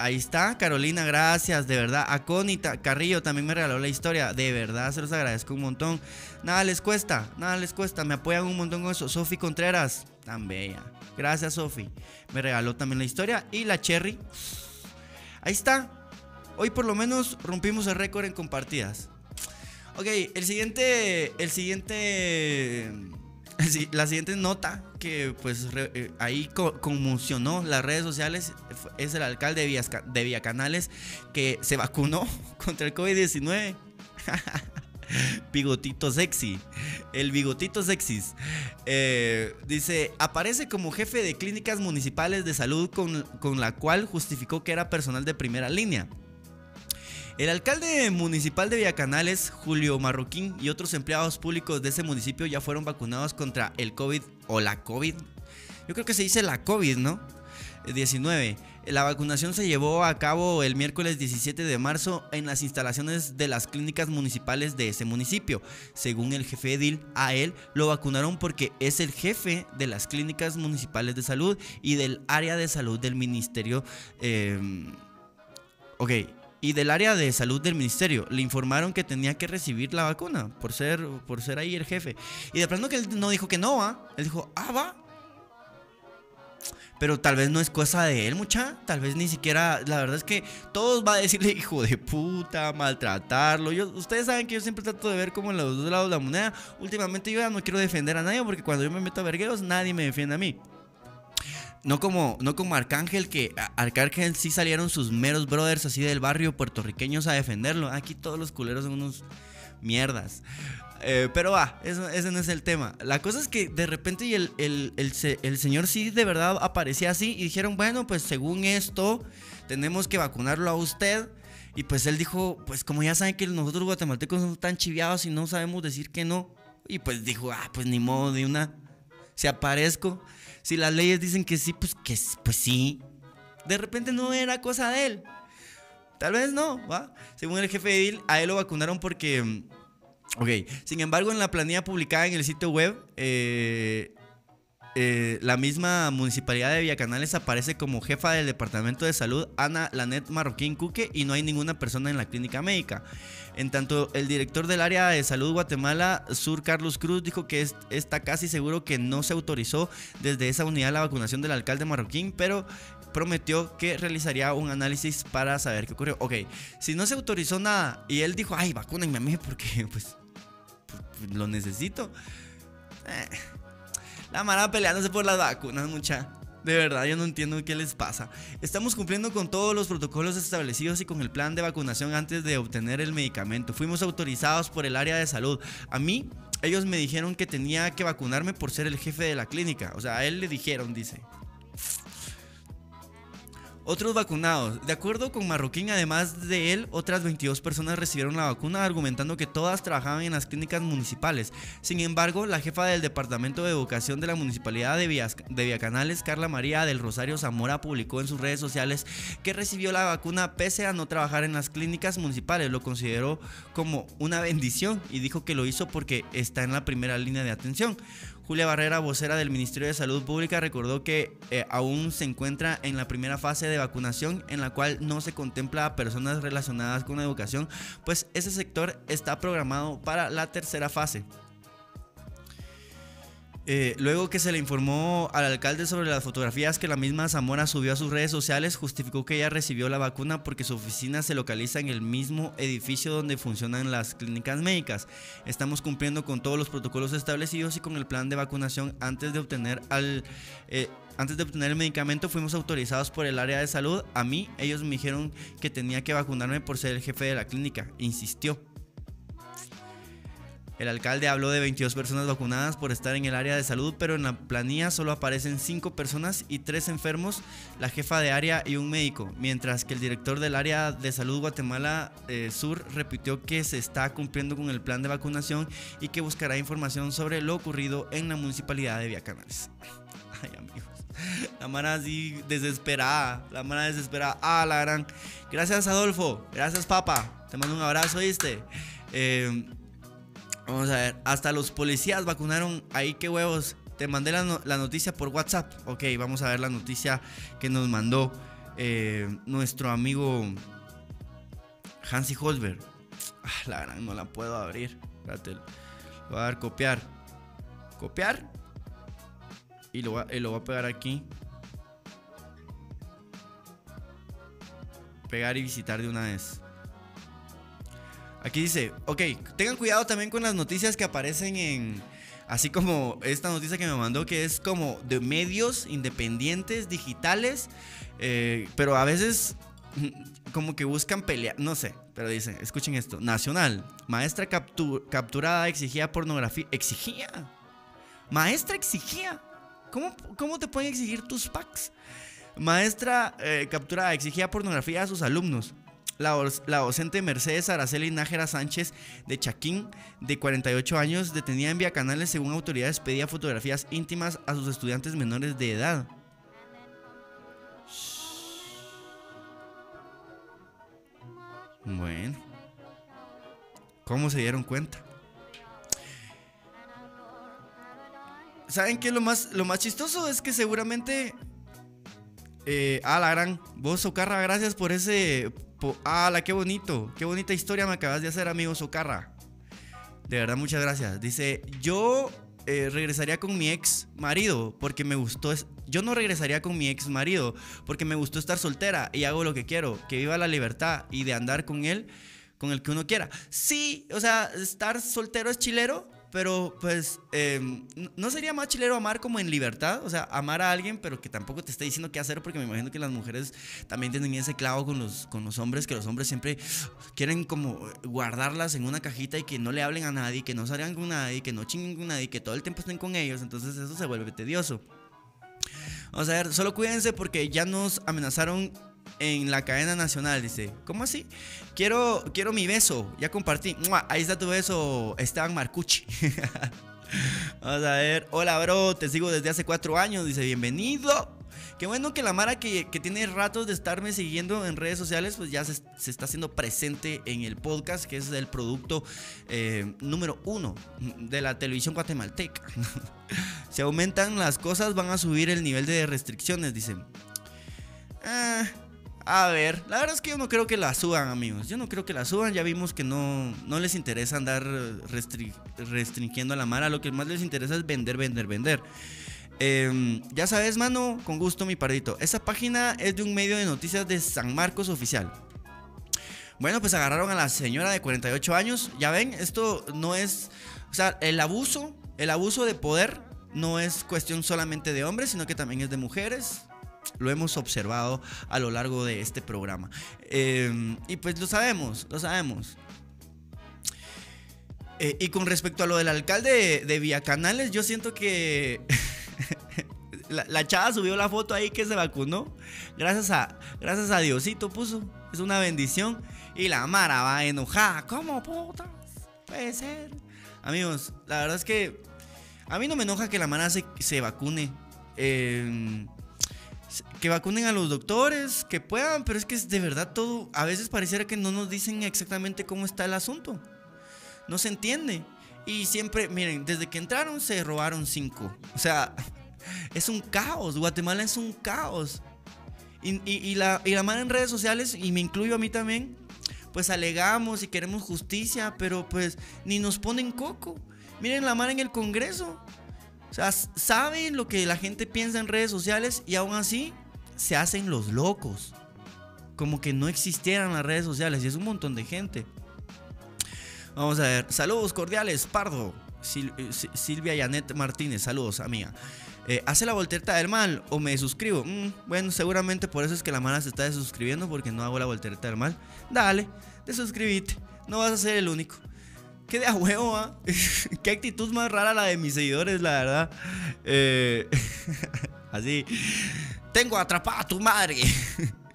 B: Ahí está, Carolina, gracias, de verdad. A Connie Carrillo también me regaló la historia. De verdad, se los agradezco un montón. Nada les cuesta, nada les cuesta. Me apoyan un montón con eso. Sofi Contreras, tan bella. Gracias, Sofi. Me regaló también la historia. Y la Cherry. Ahí está. Hoy por lo menos rompimos el récord en compartidas. Ok, el siguiente. El siguiente la siguiente nota que pues eh, ahí conmocionó las redes sociales es el alcalde de, de Villacanales que se vacunó contra el COVID-19. bigotito sexy. El bigotito sexy. Eh, dice, aparece como jefe de clínicas municipales de salud con, con la cual justificó que era personal de primera línea. El alcalde municipal de Villacanales, Julio Marroquín, y otros empleados públicos de ese municipio ya fueron vacunados contra el COVID o la COVID. Yo creo que se dice la COVID, ¿no? 19. La vacunación se llevó a cabo el miércoles 17 de marzo en las instalaciones de las clínicas municipales de ese municipio. Según el jefe Edil, a él lo vacunaron porque es el jefe de las clínicas municipales de salud y del área de salud del ministerio. Eh, ok, y del área de salud del ministerio. Le informaron que tenía que recibir la vacuna por ser, por ser ahí el jefe. Y de pronto que él no dijo que no, va. Él dijo, ah, va. Pero tal vez no es cosa de él, mucha. Tal vez ni siquiera. La verdad es que todos va a decirle hijo de puta, maltratarlo. Yo, ustedes saben que yo siempre trato de ver como en los dos lados de la moneda. Últimamente yo ya no quiero defender a nadie porque cuando yo me meto a vergueros, nadie me defiende a mí. No como, no como Arcángel, que Arcángel sí salieron sus meros brothers así del barrio puertorriqueños a defenderlo. Aquí todos los culeros son unos mierdas. Eh, pero va, ese no es el tema. La cosa es que de repente el, el, señor sí de verdad aparecía así y dijeron, bueno, pues según esto, tenemos que vacunarlo a usted. Y pues él dijo, pues como ya saben que nosotros guatemaltecos somos tan chiviados y no sabemos decir que no. Y pues dijo, ah, pues ni modo de una. Si aparezco. Si las leyes dicen que sí, pues que pues sí. De repente no era cosa de él. Tal vez no, ¿va? Según el jefe él, a él lo vacunaron porque... Mm, ok, sin embargo, en la planilla publicada en el sitio web, eh, eh, la misma municipalidad de Villacanales aparece como jefa del departamento de salud Ana Lanet Marroquín Cuque y no hay ninguna persona en la clínica médica. En tanto, el director del área de salud Guatemala, Sur Carlos Cruz, dijo que está casi seguro que no se autorizó desde esa unidad la vacunación del alcalde Marroquín, pero prometió que realizaría un análisis para saber qué ocurrió. Ok, si no se autorizó nada y él dijo, ay, vacúnenme a mí porque pues, lo necesito. Eh la mara peleándose por las vacunas, mucha. De verdad, yo no entiendo qué les pasa. Estamos cumpliendo con todos los protocolos establecidos y con el plan de vacunación antes de obtener el medicamento. Fuimos autorizados por el área de salud. A mí, ellos me dijeron que tenía que vacunarme por ser el jefe de la clínica. O sea, a él le dijeron, dice. Otros vacunados. De acuerdo con Marroquín, además de él, otras 22 personas recibieron la vacuna argumentando que todas trabajaban en las clínicas municipales. Sin embargo, la jefa del Departamento de Educación de la Municipalidad de, de Villacanales, Carla María del Rosario Zamora, publicó en sus redes sociales que recibió la vacuna pese a no trabajar en las clínicas municipales. Lo consideró como una bendición y dijo que lo hizo porque está en la primera línea de atención. Julia Barrera, vocera del Ministerio de Salud Pública, recordó que eh, aún se encuentra en la primera fase de vacunación en la cual no se contempla a personas relacionadas con la educación, pues ese sector está programado para la tercera fase. Eh, luego que se le informó al alcalde sobre las fotografías que la misma Zamora subió a sus redes sociales, justificó que ella recibió la vacuna porque su oficina se localiza en el mismo edificio donde funcionan las clínicas médicas. Estamos cumpliendo con todos los protocolos establecidos y con el plan de vacunación antes de obtener al... Eh, antes de obtener el medicamento fuimos autorizados por el área de salud. A mí ellos me dijeron que tenía que vacunarme por ser el jefe de la clínica. Insistió. El alcalde habló de 22 personas vacunadas por estar en el área de salud, pero en la planilla solo aparecen 5 personas y 3 enfermos, la jefa de área y un médico, mientras que el director del área de salud Guatemala eh, Sur repitió que se está cumpliendo con el plan de vacunación y que buscará información sobre lo ocurrido en la municipalidad de Villacanales. Ay, amigos. La mara así desesperada. La mara desesperada. Ah, la gran. Gracias, Adolfo. Gracias, papá. Te mando un abrazo, ¿viste? Eh, Vamos a ver, hasta los policías vacunaron. Ahí qué huevos. Te mandé la, noticia por WhatsApp. Ok, vamos a ver la noticia que nos mandó eh, nuestro amigo Hansi Holberg. Ah, la gran, no la puedo abrir. Espérate. Voy a dar copiar. Copiar. Y lo, y lo voy a pegar aquí. Pegar y visitar de una vez. Aquí dice, ok, tengan cuidado también con las noticias que aparecen en, así como esta noticia que me mandó, que es como de medios independientes, digitales, eh, pero a veces como que buscan pelear, no sé, pero dice, escuchen esto, Nacional, maestra capturada exigía pornografía, exigía, maestra exigía, ¿cómo, cómo te pueden exigir tus packs? Maestra eh, capturada exigía pornografía a sus alumnos. La, docente Mercedes Araceli Nájera Sánchez de Chaquín, de 48 años, detenida en Vía Canales, según autoridades, pedía fotografías íntimas a sus estudiantes menores de edad. Bueno. ¿Cómo se dieron cuenta? ¿Saben qué? Lo más, lo más chistoso es que seguramente Eh, ah, la gran. Vos, Socarra, gracias por ese. ah, la qué bonito. Qué bonita historia me acabas de hacer, amigo Socarra. De verdad, muchas gracias. Dice, yo eh, regresaría con mi ex marido porque me gustó. Yo no regresaría con mi ex marido porque me gustó estar soltera y hago lo que quiero, que viva la libertad y de andar con él, con el que uno quiera. Sí, o sea, estar soltero es chilero, pero pues em, no sería más chilero amar como en libertad, o sea, amar a alguien, pero que tampoco te esté diciendo qué hacer, porque me imagino que las mujeres también tienen ese clavo con los, con los hombres, que los hombres siempre quieren como guardarlas en una cajita y que no le hablen a nadie, que no salgan con nadie, que no chinguen con nadie, que todo el tiempo estén con ellos, entonces eso se vuelve tedioso. Vamos a ver, solo cuídense porque ya nos amenazaron en la cadena nacional. Dice, ¿cómo así? Quiero, quiero mi beso. Ya compartí. Ahí está tu beso, Esteban Marcucci. Vamos a ver. Hola, bro. Te sigo desde hace cuatro años. Dice, bienvenido. Qué bueno que la Mara que, tiene ratos de estarme siguiendo en redes sociales, pues ya se, está haciendo presente en el podcast, que es el producto eh, número uno de la televisión guatemalteca. si aumentan las cosas, van a subir el nivel de restricciones, dicen. Ah, a ver, la verdad es que yo no creo que la suban, amigos. Yo no creo que la suban. Ya vimos que no, no les interesa andar restringiendo a la mara. Lo que más les interesa es vender, vender, vender. Em, ya sabes, mano, con gusto, mi pardito. Esa página es de un medio de noticias de San Marcos Oficial. Bueno, pues agarraron a la señora de 48 años. Ya ven, esto no es. O sea, el abuso, el abuso de poder no es cuestión solamente de hombres, sino que también es de mujeres lo hemos observado a lo largo de este programa. Em, y pues lo sabemos, lo sabemos. Eh, y con respecto a lo del alcalde de, Vía Canales, yo siento que la, chava subió la foto ahí que se vacunó. Gracias a, gracias a Diosito puso. Es una bendición. Y la Mara va enojada. ¿Cómo putas? Puede ser. Amigos, la verdad es que a mí no me enoja que la Mara se, se vacune. Eh, que vacunen a los doctores, que puedan, pero es que es de verdad todo, a veces pareciera que no nos dicen exactamente cómo está el asunto. No se entiende. Y siempre, miren, desde que entraron se robaron cinco. O sea, es un caos. Guatemala es un caos. Y, la, y la en redes sociales, y me incluyo a mí también, pues alegamos y queremos justicia, pero pues ni nos ponen coco. Miren la mano en el Congreso. O sea, saben lo que la gente piensa en redes sociales y aún así se hacen los locos. Como que no existieran las redes sociales y es un montón de gente. Vamos a ver. Saludos cordiales, Pardo. Eh, Silvia Yanet Martínez, saludos, amiga. Eh, ¿Hace la voltereta del mal o me suscribo? Mm, bueno, seguramente por eso es que la mala se está desuscribiendo porque no hago la voltereta del mal. Dale, desuscribite. No vas a ser el único. Qué de a huevo, ¿ah? Qué actitud más rara la de mis seguidores, la verdad. Eh, así. Tengo atrapada a tu madre.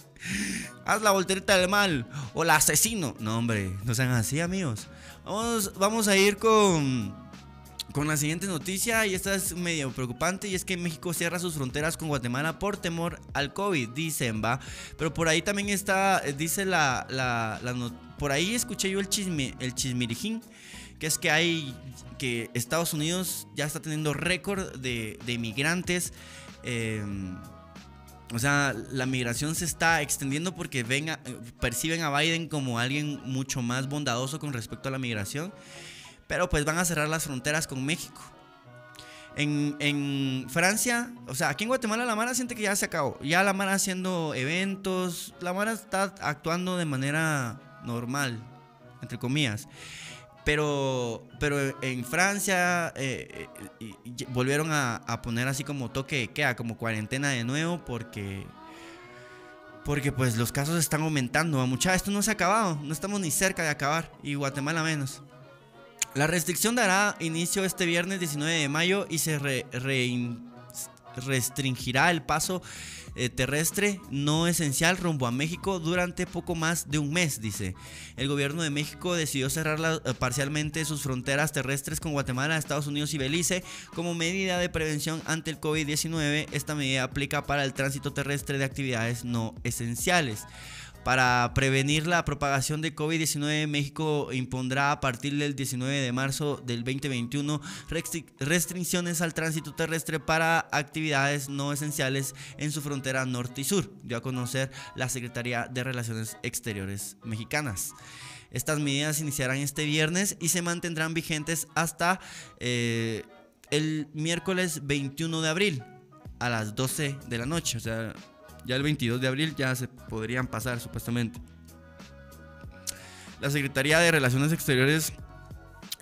B: Haz la voltereta del mal. O la asesino. No, hombre, no sean así, amigos. Vamos, vamos a ir con con la siguiente noticia, y esta es medio preocupante, y es que México cierra sus fronteras con Guatemala por temor al COVID, dicen, va. Pero por ahí también está, dice la, la, por ahí escuché yo el chisme, el chismirijín, que es que hay, que Estados Unidos ya está teniendo récord de, de migrantes. Em, o sea, la migración se está extendiendo porque ven perciben a Biden como alguien mucho más bondadoso con respecto a la migración. Pero pues van a cerrar las fronteras con México. En, Francia, o sea, aquí en Guatemala la Mara siente que ya se acabó. Ya la Mara haciendo eventos, la Mara está actuando de manera normal, entre comillas. Pero, pero en Francia eh, eh, volvieron a, poner así como toque queda, como cuarentena de nuevo, porque, porque pues los casos están aumentando. Mucha, esto no se ha acabado, no estamos ni cerca de acabar, y Guatemala menos. La restricción dará inicio este viernes 19 de mayo y se restringirá el paso eh, terrestre no esencial rumbo a México durante poco más de un mes, dice. El gobierno de México decidió cerrar eh, parcialmente sus fronteras terrestres con Guatemala, Estados Unidos y Belice como medida de prevención ante el COVID-19. Esta medida aplica para el tránsito terrestre de actividades no esenciales. Para prevenir la propagación de COVID-19, México impondrá a partir del 19 de marzo del 2021 restricciones al tránsito terrestre para actividades no esenciales en su frontera norte y sur, dio a conocer la Secretaría de Relaciones Exteriores mexicanas. Estas medidas iniciarán este viernes y se mantendrán vigentes hasta eh, el miércoles 21 de abril a las 12 de la noche. Ya el 22 de abril ya se podrían pasar supuestamente. La Secretaría de Relaciones Exteriores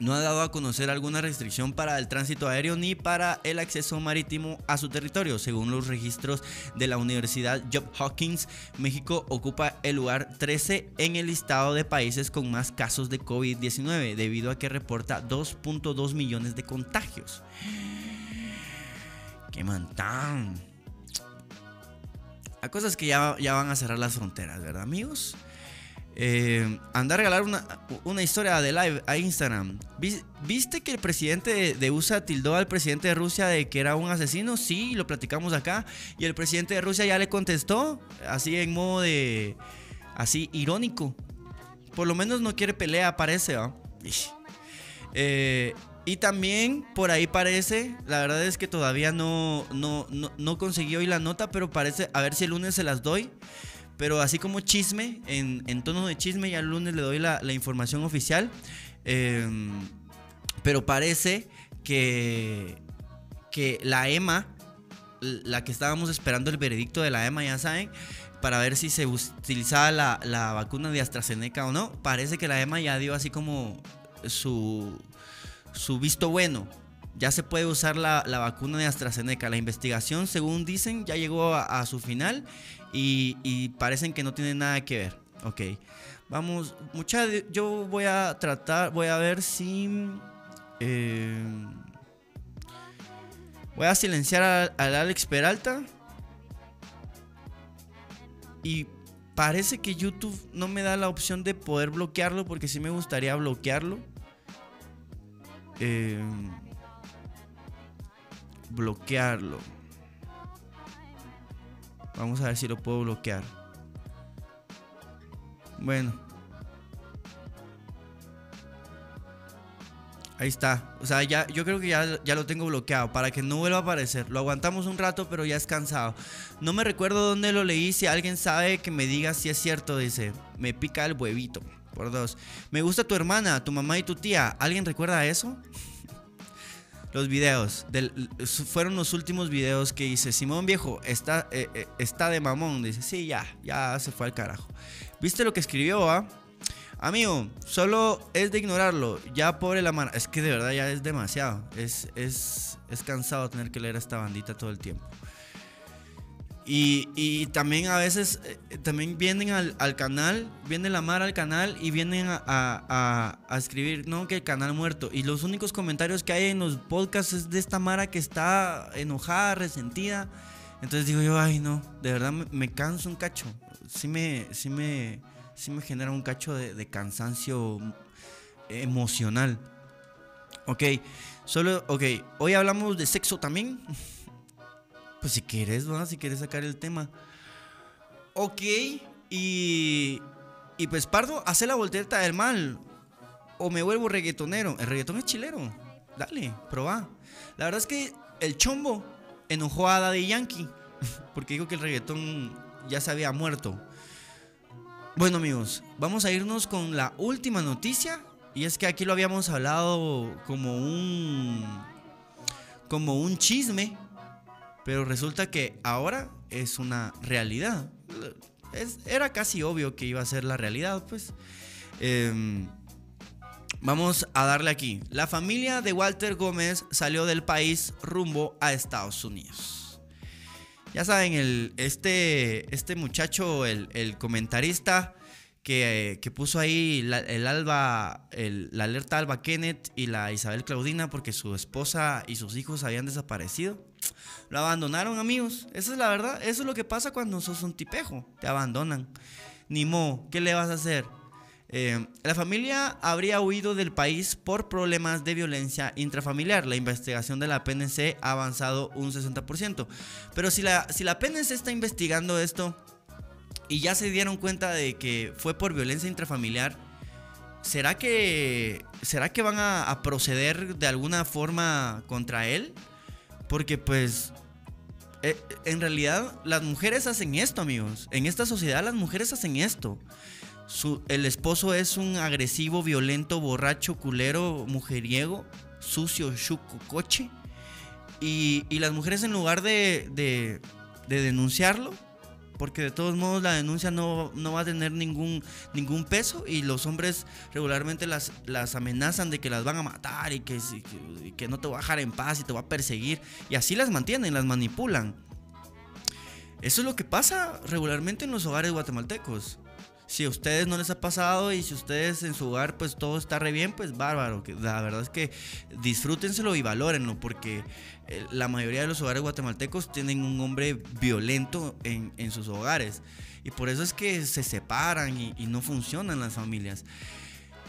B: no ha dado a conocer alguna restricción para el tránsito aéreo ni para el acceso marítimo a su territorio. Según los registros de la Universidad Job Hawkins, México ocupa el lugar 13 en el listado de países con más casos de COVID-19, debido a que reporta 2.2 millones de contagios. ¡Qué mantán! Hay cosas que ya, ya van a cerrar las fronteras, ¿verdad, amigos? Eh, andar a regalar una, historia de live a Instagram. ¿Viste que el presidente de USA tildó al presidente de Rusia de que era un asesino? Sí, lo platicamos acá. Y el presidente de Rusia ya le contestó, así en modo de. así irónico. Por lo menos no quiere pelea, parece, eh, y también por ahí parece, la verdad es que todavía no, no, no, no conseguí hoy la nota, pero parece, a ver si el lunes se las doy. Pero así como chisme, en, tono de chisme, ya el lunes le doy la, información oficial. Em, pero parece que, que la EMA, la que estábamos esperando el veredicto de la EMA, ya saben, para ver si se utilizaba la, vacuna de AstraZeneca o no, parece que la EMA ya dio así como su, su visto bueno. Ya se puede usar la, vacuna de AstraZeneca. La investigación, según dicen, ya llegó a su final y, parecen que no tienen nada que ver. Ok, vamos, mucha, yo voy a tratar, voy a ver si... Eh, voy a silenciar al Alex Peralta. Y parece que YouTube no me da la opción de poder bloquearlo porque sí me gustaría bloquearlo. Eh, bloquearlo. Vamos a ver si lo puedo bloquear. Bueno. Ahí está. O sea, ya, yo creo que ya, ya, lo tengo bloqueado para que no vuelva a aparecer. Lo aguantamos un rato, pero ya es cansado. No me recuerdo dónde lo leí. Si alguien sabe que me diga si es cierto, dice. Me pica el huevito. Por dos. Me gusta tu hermana, tu mamá y tu tía. ¿Alguien recuerda eso? los videos. fueron los últimos videos que hice. Simón Viejo está, eh, eh, está de mamón. Dice, sí, ya, ya se fue al carajo. ¿Viste lo que escribió, ah? Amigo, solo es de ignorarlo. Ya pobre la mano. Es que de verdad ya es demasiado. Es, es, es cansado tener que leer a esta bandita todo el tiempo. Y, también a veces eh, también vienen al, canal, viene la mar al canal y vienen a, escribir, no, que el canal muerto. Y los únicos comentarios que hay en los podcasts es de esta Mara que está enojada, resentida. Entonces digo yo, ay no, de verdad me, canso un cacho. Sí me, sí me, sí me genera un cacho de, de cansancio emocional. Ok, solo, ok, hoy hablamos de sexo también. Pues si quieres, ¿no? Si quieres sacar el tema. Ok, y. Y pues, Pardo, hace la voltereta del mal. O me vuelvo reggaetonero. El reggaetón es chilero. Dale, probá. La verdad es que el chombo enojó a Daddy Yankee. Porque dijo que el reggaetón ya se había muerto. Bueno, amigos, vamos a irnos con la última noticia. Y es que aquí lo habíamos hablado como un. como un chisme. Pero resulta que ahora es una realidad. era casi obvio que iba a ser la realidad, pues. Em, vamos a darle aquí. La familia de Walter Gómez salió del país rumbo a Estados Unidos. Ya saben, el, este, este muchacho, el, comentarista que, puso ahí el alba, la alerta Alba Kenneth y la Isabel Claudina porque su esposa y sus hijos habían desaparecido. Lo abandonaron, amigos. Esa es la verdad. Eso es lo que pasa cuando sos un tipejo. Te abandonan. Ni mo, ¿qué le vas a hacer? Eh, la familia habría huido del país por problemas de violencia intrafamiliar. La investigación de la PNC ha avanzado un 60%. Pero si la, si la PNC está investigando esto, y ya se dieron cuenta de que fue por violencia intrafamiliar, ¿será que, será que van a, a proceder de alguna forma contra él? Porque pues eh, en realidad las mujeres hacen esto, amigos. En esta sociedad las mujeres hacen esto. el esposo es un agresivo, violento, borracho, culero, mujeriego, sucio, chuco, coche. Y, las mujeres en lugar de, de, denunciarlo, porque de todos modos la denuncia no, va a tener ningún, ningún peso y los hombres regularmente las, las amenazan de que las van a matar y que, que, no te va a dejar en paz y te va a perseguir y así las mantienen, las manipulan. Eso es lo que pasa regularmente en los hogares guatemaltecos. Si a ustedes no les ha pasado y si ustedes en su hogar pues todo está re bien, pues bárbaro. La verdad es que disfrútenselo y valórenlo porque eh, la mayoría de los hogares guatemaltecos tienen un hombre violento en, sus hogares. Y por eso es que se separan y, no funcionan las familias.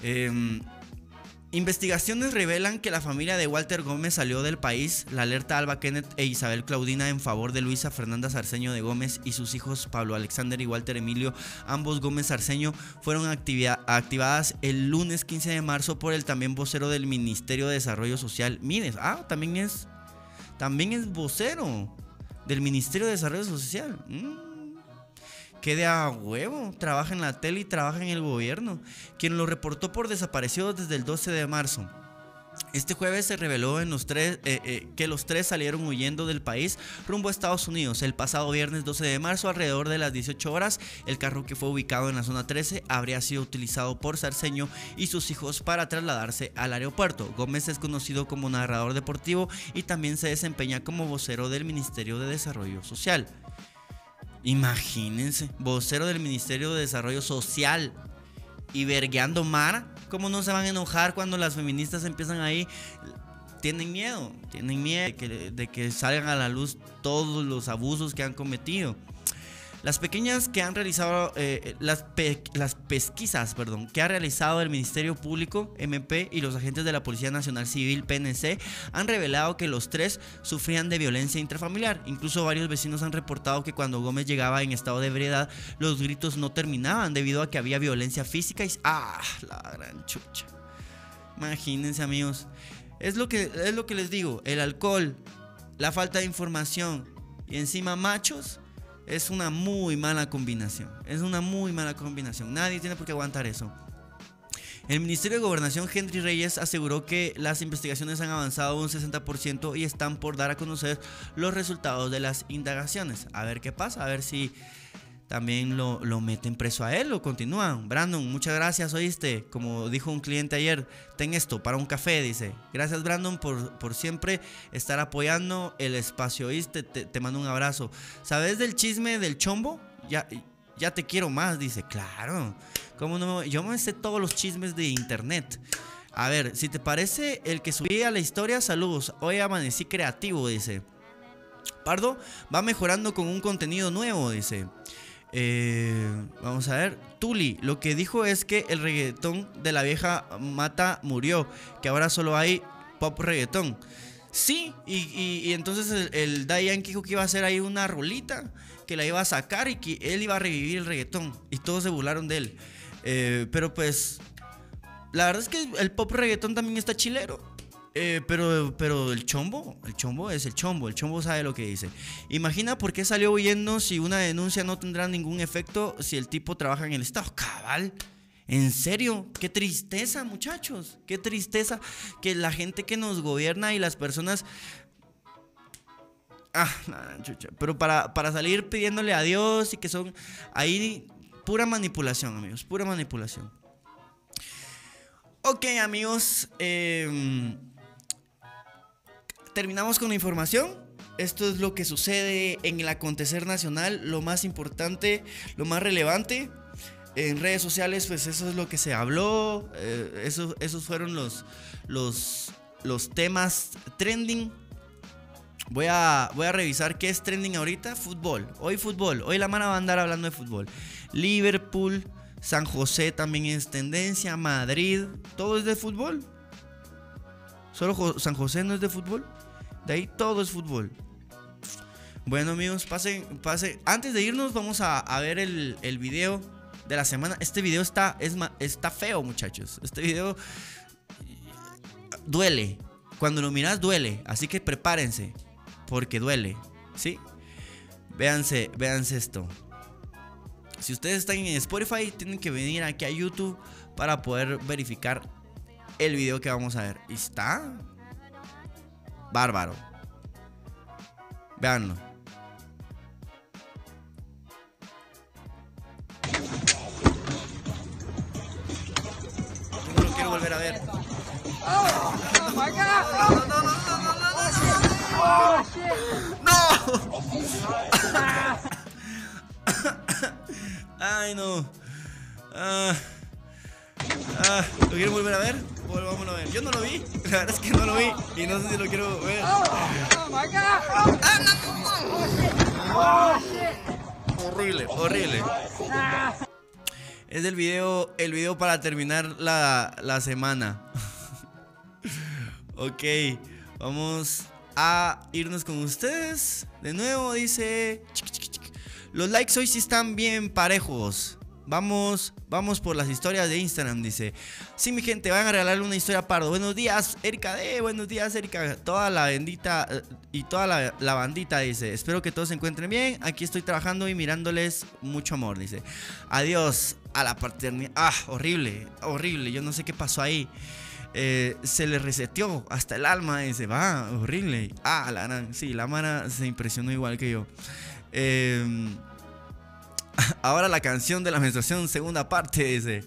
B: Em, Investigaciones revelan que la familia de Walter Gómez salió del país. La alerta Alba Kenneth e Isabel Claudina en favor de Luisa Fernanda Sarceño de Gómez y sus hijos Pablo Alexander y Walter Emilio, ambos Gómez Sarceño, fueron activadas el lunes 15 de marzo por el también vocero del Ministerio de Desarrollo Social, Mides. Ah, también es, también es vocero del Ministerio de Desarrollo Social. Mm quede a huevo, trabaja en la tele y trabaja en el gobierno, quien lo reportó por desaparecido desde el 12 de marzo. Este jueves se reveló en los tres, eh, eh, que los tres salieron huyendo del país rumbo a Estados Unidos. El pasado viernes 12 de marzo, alrededor de las 18 horas, el carro que fue ubicado en la zona 13 habría sido utilizado por Sarceño y sus hijos para trasladarse al aeropuerto. Gómez es conocido como narrador deportivo y también se desempeña como vocero del Ministerio de Desarrollo Social. Imagínense, vocero del Ministerio de Desarrollo Social y vergueando Mara. ¿Cómo no se van a enojar cuando las feministas empiezan ahí? Tienen miedo, tienen miedo de que, de que salgan a la luz todos los abusos que han cometido. Las pequeñas que han realizado, eh, las, las pesquisas, perdón, que ha realizado el Ministerio Público, MP y los agentes de la Policía Nacional Civil, PNC, han revelado que los tres sufrían de violencia intrafamiliar. Incluso varios vecinos han reportado que cuando Gómez llegaba en estado de ebriedad, los gritos no terminaban debido a que había violencia física y... ¡Ah! La gran chucha. Imagínense, amigos. Es lo que, es lo que les digo, el alcohol, la falta de información y encima machos es una muy mala combinación. Es una muy mala combinación. Nadie tiene por qué aguantar eso. El Ministerio de Gobernación Henry Reyes aseguró que las investigaciones han avanzado un 60% y están por dar a conocer los resultados de las indagaciones. A ver qué pasa, a ver si también lo, meten preso a él o continúan. Brandon, muchas gracias, oíste. Como dijo un cliente ayer, ten esto para un café, dice. Gracias, Brandon, por, siempre estar apoyando el espacio, oíste. Te, mando un abrazo. ¿Sabes del chisme del chombo? Ya, ya te quiero más, dice. Claro. ¿Cómo no Yo me sé todos los chismes de internet. A ver, si te parece el que subí a la historia, saludos. Hoy amanecí creativo, dice. Pardo va mejorando con un contenido nuevo, dice. Eh, vamos a ver. Tuli, lo que dijo es que el reggaetón de la vieja mata murió, que ahora solo hay pop reggaetón. Sí, y, entonces el, el Dayan dijo que iba a hacer ahí una rolita, que la iba a sacar y que él iba a revivir el reggaetón. Y todos se burlaron de él. Eh, pero pues, la verdad es que el pop reggaetón también está chilero. Eh, pero, pero el chombo, el chombo es el chombo, el chombo sabe lo que dice. Imagina por qué salió huyendo si una denuncia no tendrá ningún efecto si el tipo trabaja en el Estado. Cabal. En serio, qué tristeza, muchachos. Qué tristeza que la gente que nos gobierna y las personas. Ah, chucha. Pero para, para salir pidiéndole a Dios y que son ahí pura manipulación, amigos, pura manipulación. Ok, amigos. Eh, terminamos con la información. Esto es lo que sucede en el acontecer nacional, lo más importante, lo más relevante. En redes sociales, pues eso es lo que se habló. Eh, esos fueron los, los, los temas trending. Voy a, voy a revisar qué es trending ahorita. Fútbol. Hoy fútbol. Hoy la mano va a andar hablando de fútbol. Liverpool, San José también es tendencia. Madrid. Todo es de fútbol. Solo San José no es de fútbol. De ahí todo es fútbol. Bueno amigos, pasen, pasen. Antes de irnos vamos a, ver el, el, video de la semana. Este video está, es, está feo muchachos. Este video duele. Cuando lo miras duele. Así que prepárense. Porque duele. ¿Sí? Véanse, véanse esto. Si ustedes están en Spotify, tienen que venir aquí a YouTube para poder verificar el video que vamos a ver. Está bárbaro. Veanlo. no lo quiero volver a ver. No. Ay, no. Ah, ah, ¿Lo quiero volver a ver? Volvámonos a ver. Yo no lo vi. La verdad es que no lo vi. Y no sé si lo quiero ver. Oh, my God. Ah, horrible, horrible. Es el video, el video para terminar la, la semana. ok, vamos a irnos con ustedes. De nuevo dice... Los likes hoy sí están bien parejos. Vamos, vamos por las historias de Instagram, dice. Sí, mi gente, van a regalarle una historia pardo. Buenos días, Erika D. Buenos días, Erika. Toda la bendita eh, y toda la, bandita, dice. Espero que todos se encuentren bien. Aquí estoy trabajando y mirándoles mucho amor, dice. Adiós a la paternidad. Ah, horrible, horrible. Yo no sé qué pasó ahí. Eh, se le reseteó hasta el alma, dice. Va, horrible. Ah, la Sí, la Mara se impresionó igual que yo. Em, ahora la canción de la menstruación, segunda parte, dice.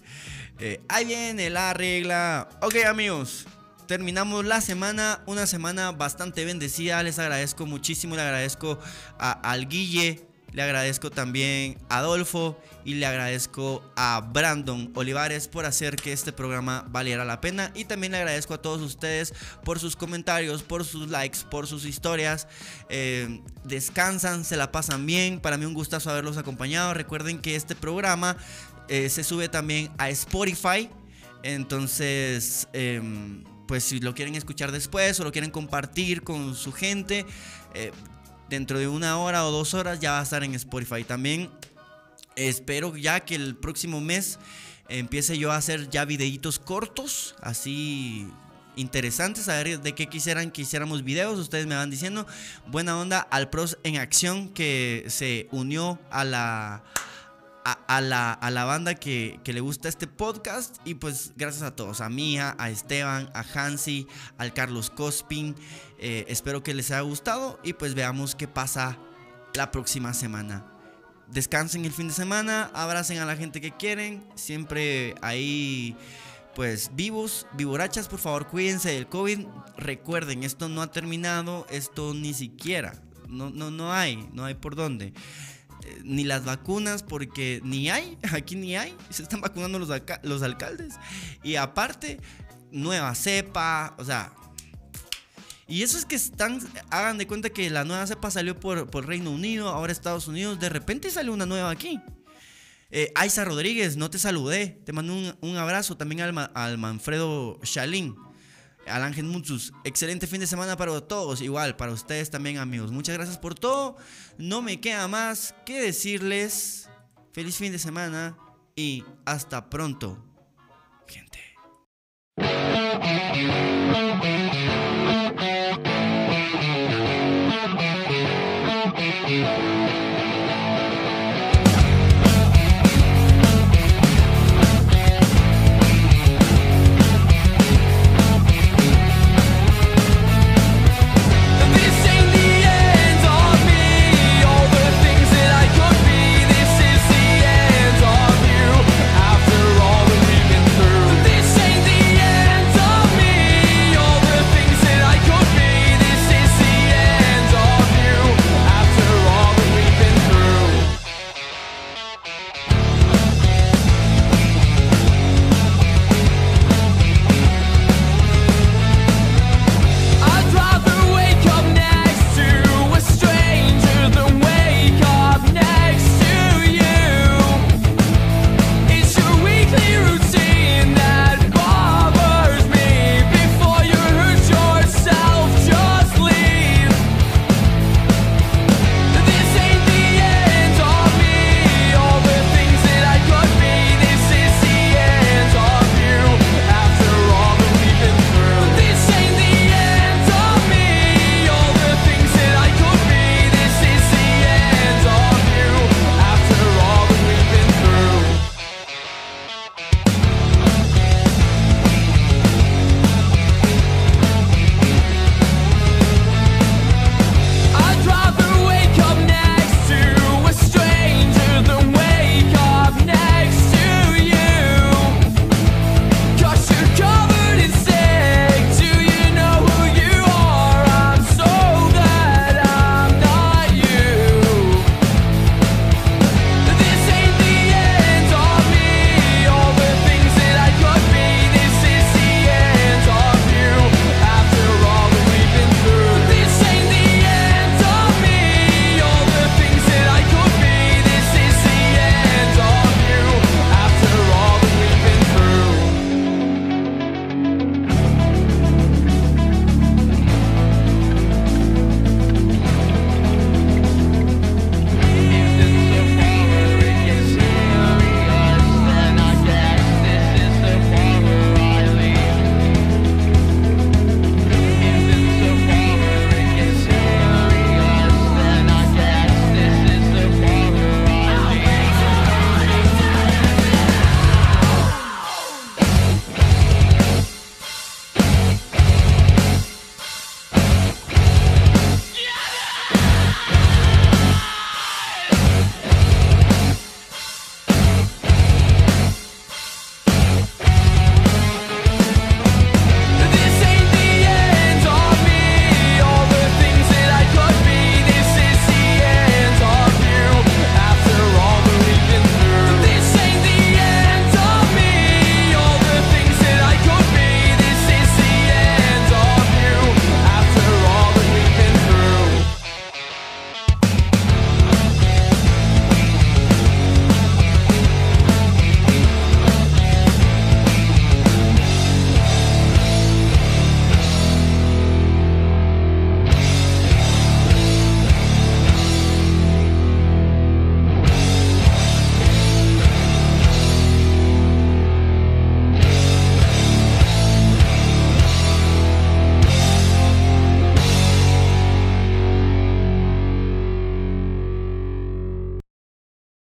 B: Eh, ahí viene la regla. Ok, amigos. Terminamos la semana, una semana bastante bendecida. Les agradezco muchísimo. Le agradezco al Guille, le agradezco también a Adolfo y le agradezco a Brandon Olivares por hacer que este programa valiera la pena. Y también le agradezco a todos ustedes por sus comentarios, por sus likes, por sus historias. Eh, descansan, se la pasan bien. Para mí un gustazo haberlos acompañado. Recuerden que este programa eh, se sube también a Spotify. Entonces, em, pues si lo quieren escuchar después o lo quieren compartir con su gente, eh, dentro de una hora o dos horas ya va a estar en Spotify. También espero ya que el próximo mes empiece yo a hacer ya videitos cortos, así interesantes, a ver de qué quisieran que hiciéramos videos, ustedes me van diciendo. Buena onda al Pros en Acción que se unió a la... A, la, a la banda que, que, le gusta este podcast. Y pues gracias a todos, a Mía, a Esteban, a Hansi, al Carlos Cospin, eh, espero que les haya gustado. Y pues veamos qué pasa la próxima semana. Descansen el fin de semana, abracen a la gente que quieren, siempre ahí pues vivos, vivorachas, por favor cuídense del COVID. Recuerden, esto no ha terminado, esto ni siquiera, no, no, no hay, no hay por dónde ni las vacunas, porque ni hay, aquí ni hay, se están vacunando los, los alcaldes. Y aparte, nueva cepa, o sea, y eso es que están, hagan de cuenta que la nueva cepa salió por, por Reino Unido, ahora Estados Unidos, de repente sale una nueva aquí. Eh, Aiza Rodríguez, no te saludé, te mando un, abrazo también al, al Manfredo Shalin, al Ángel Mutsus. Excelente fin de semana para todos, igual para ustedes también amigos. Muchas gracias por todo, no me queda más que decirles feliz fin de semana y hasta pronto, gente.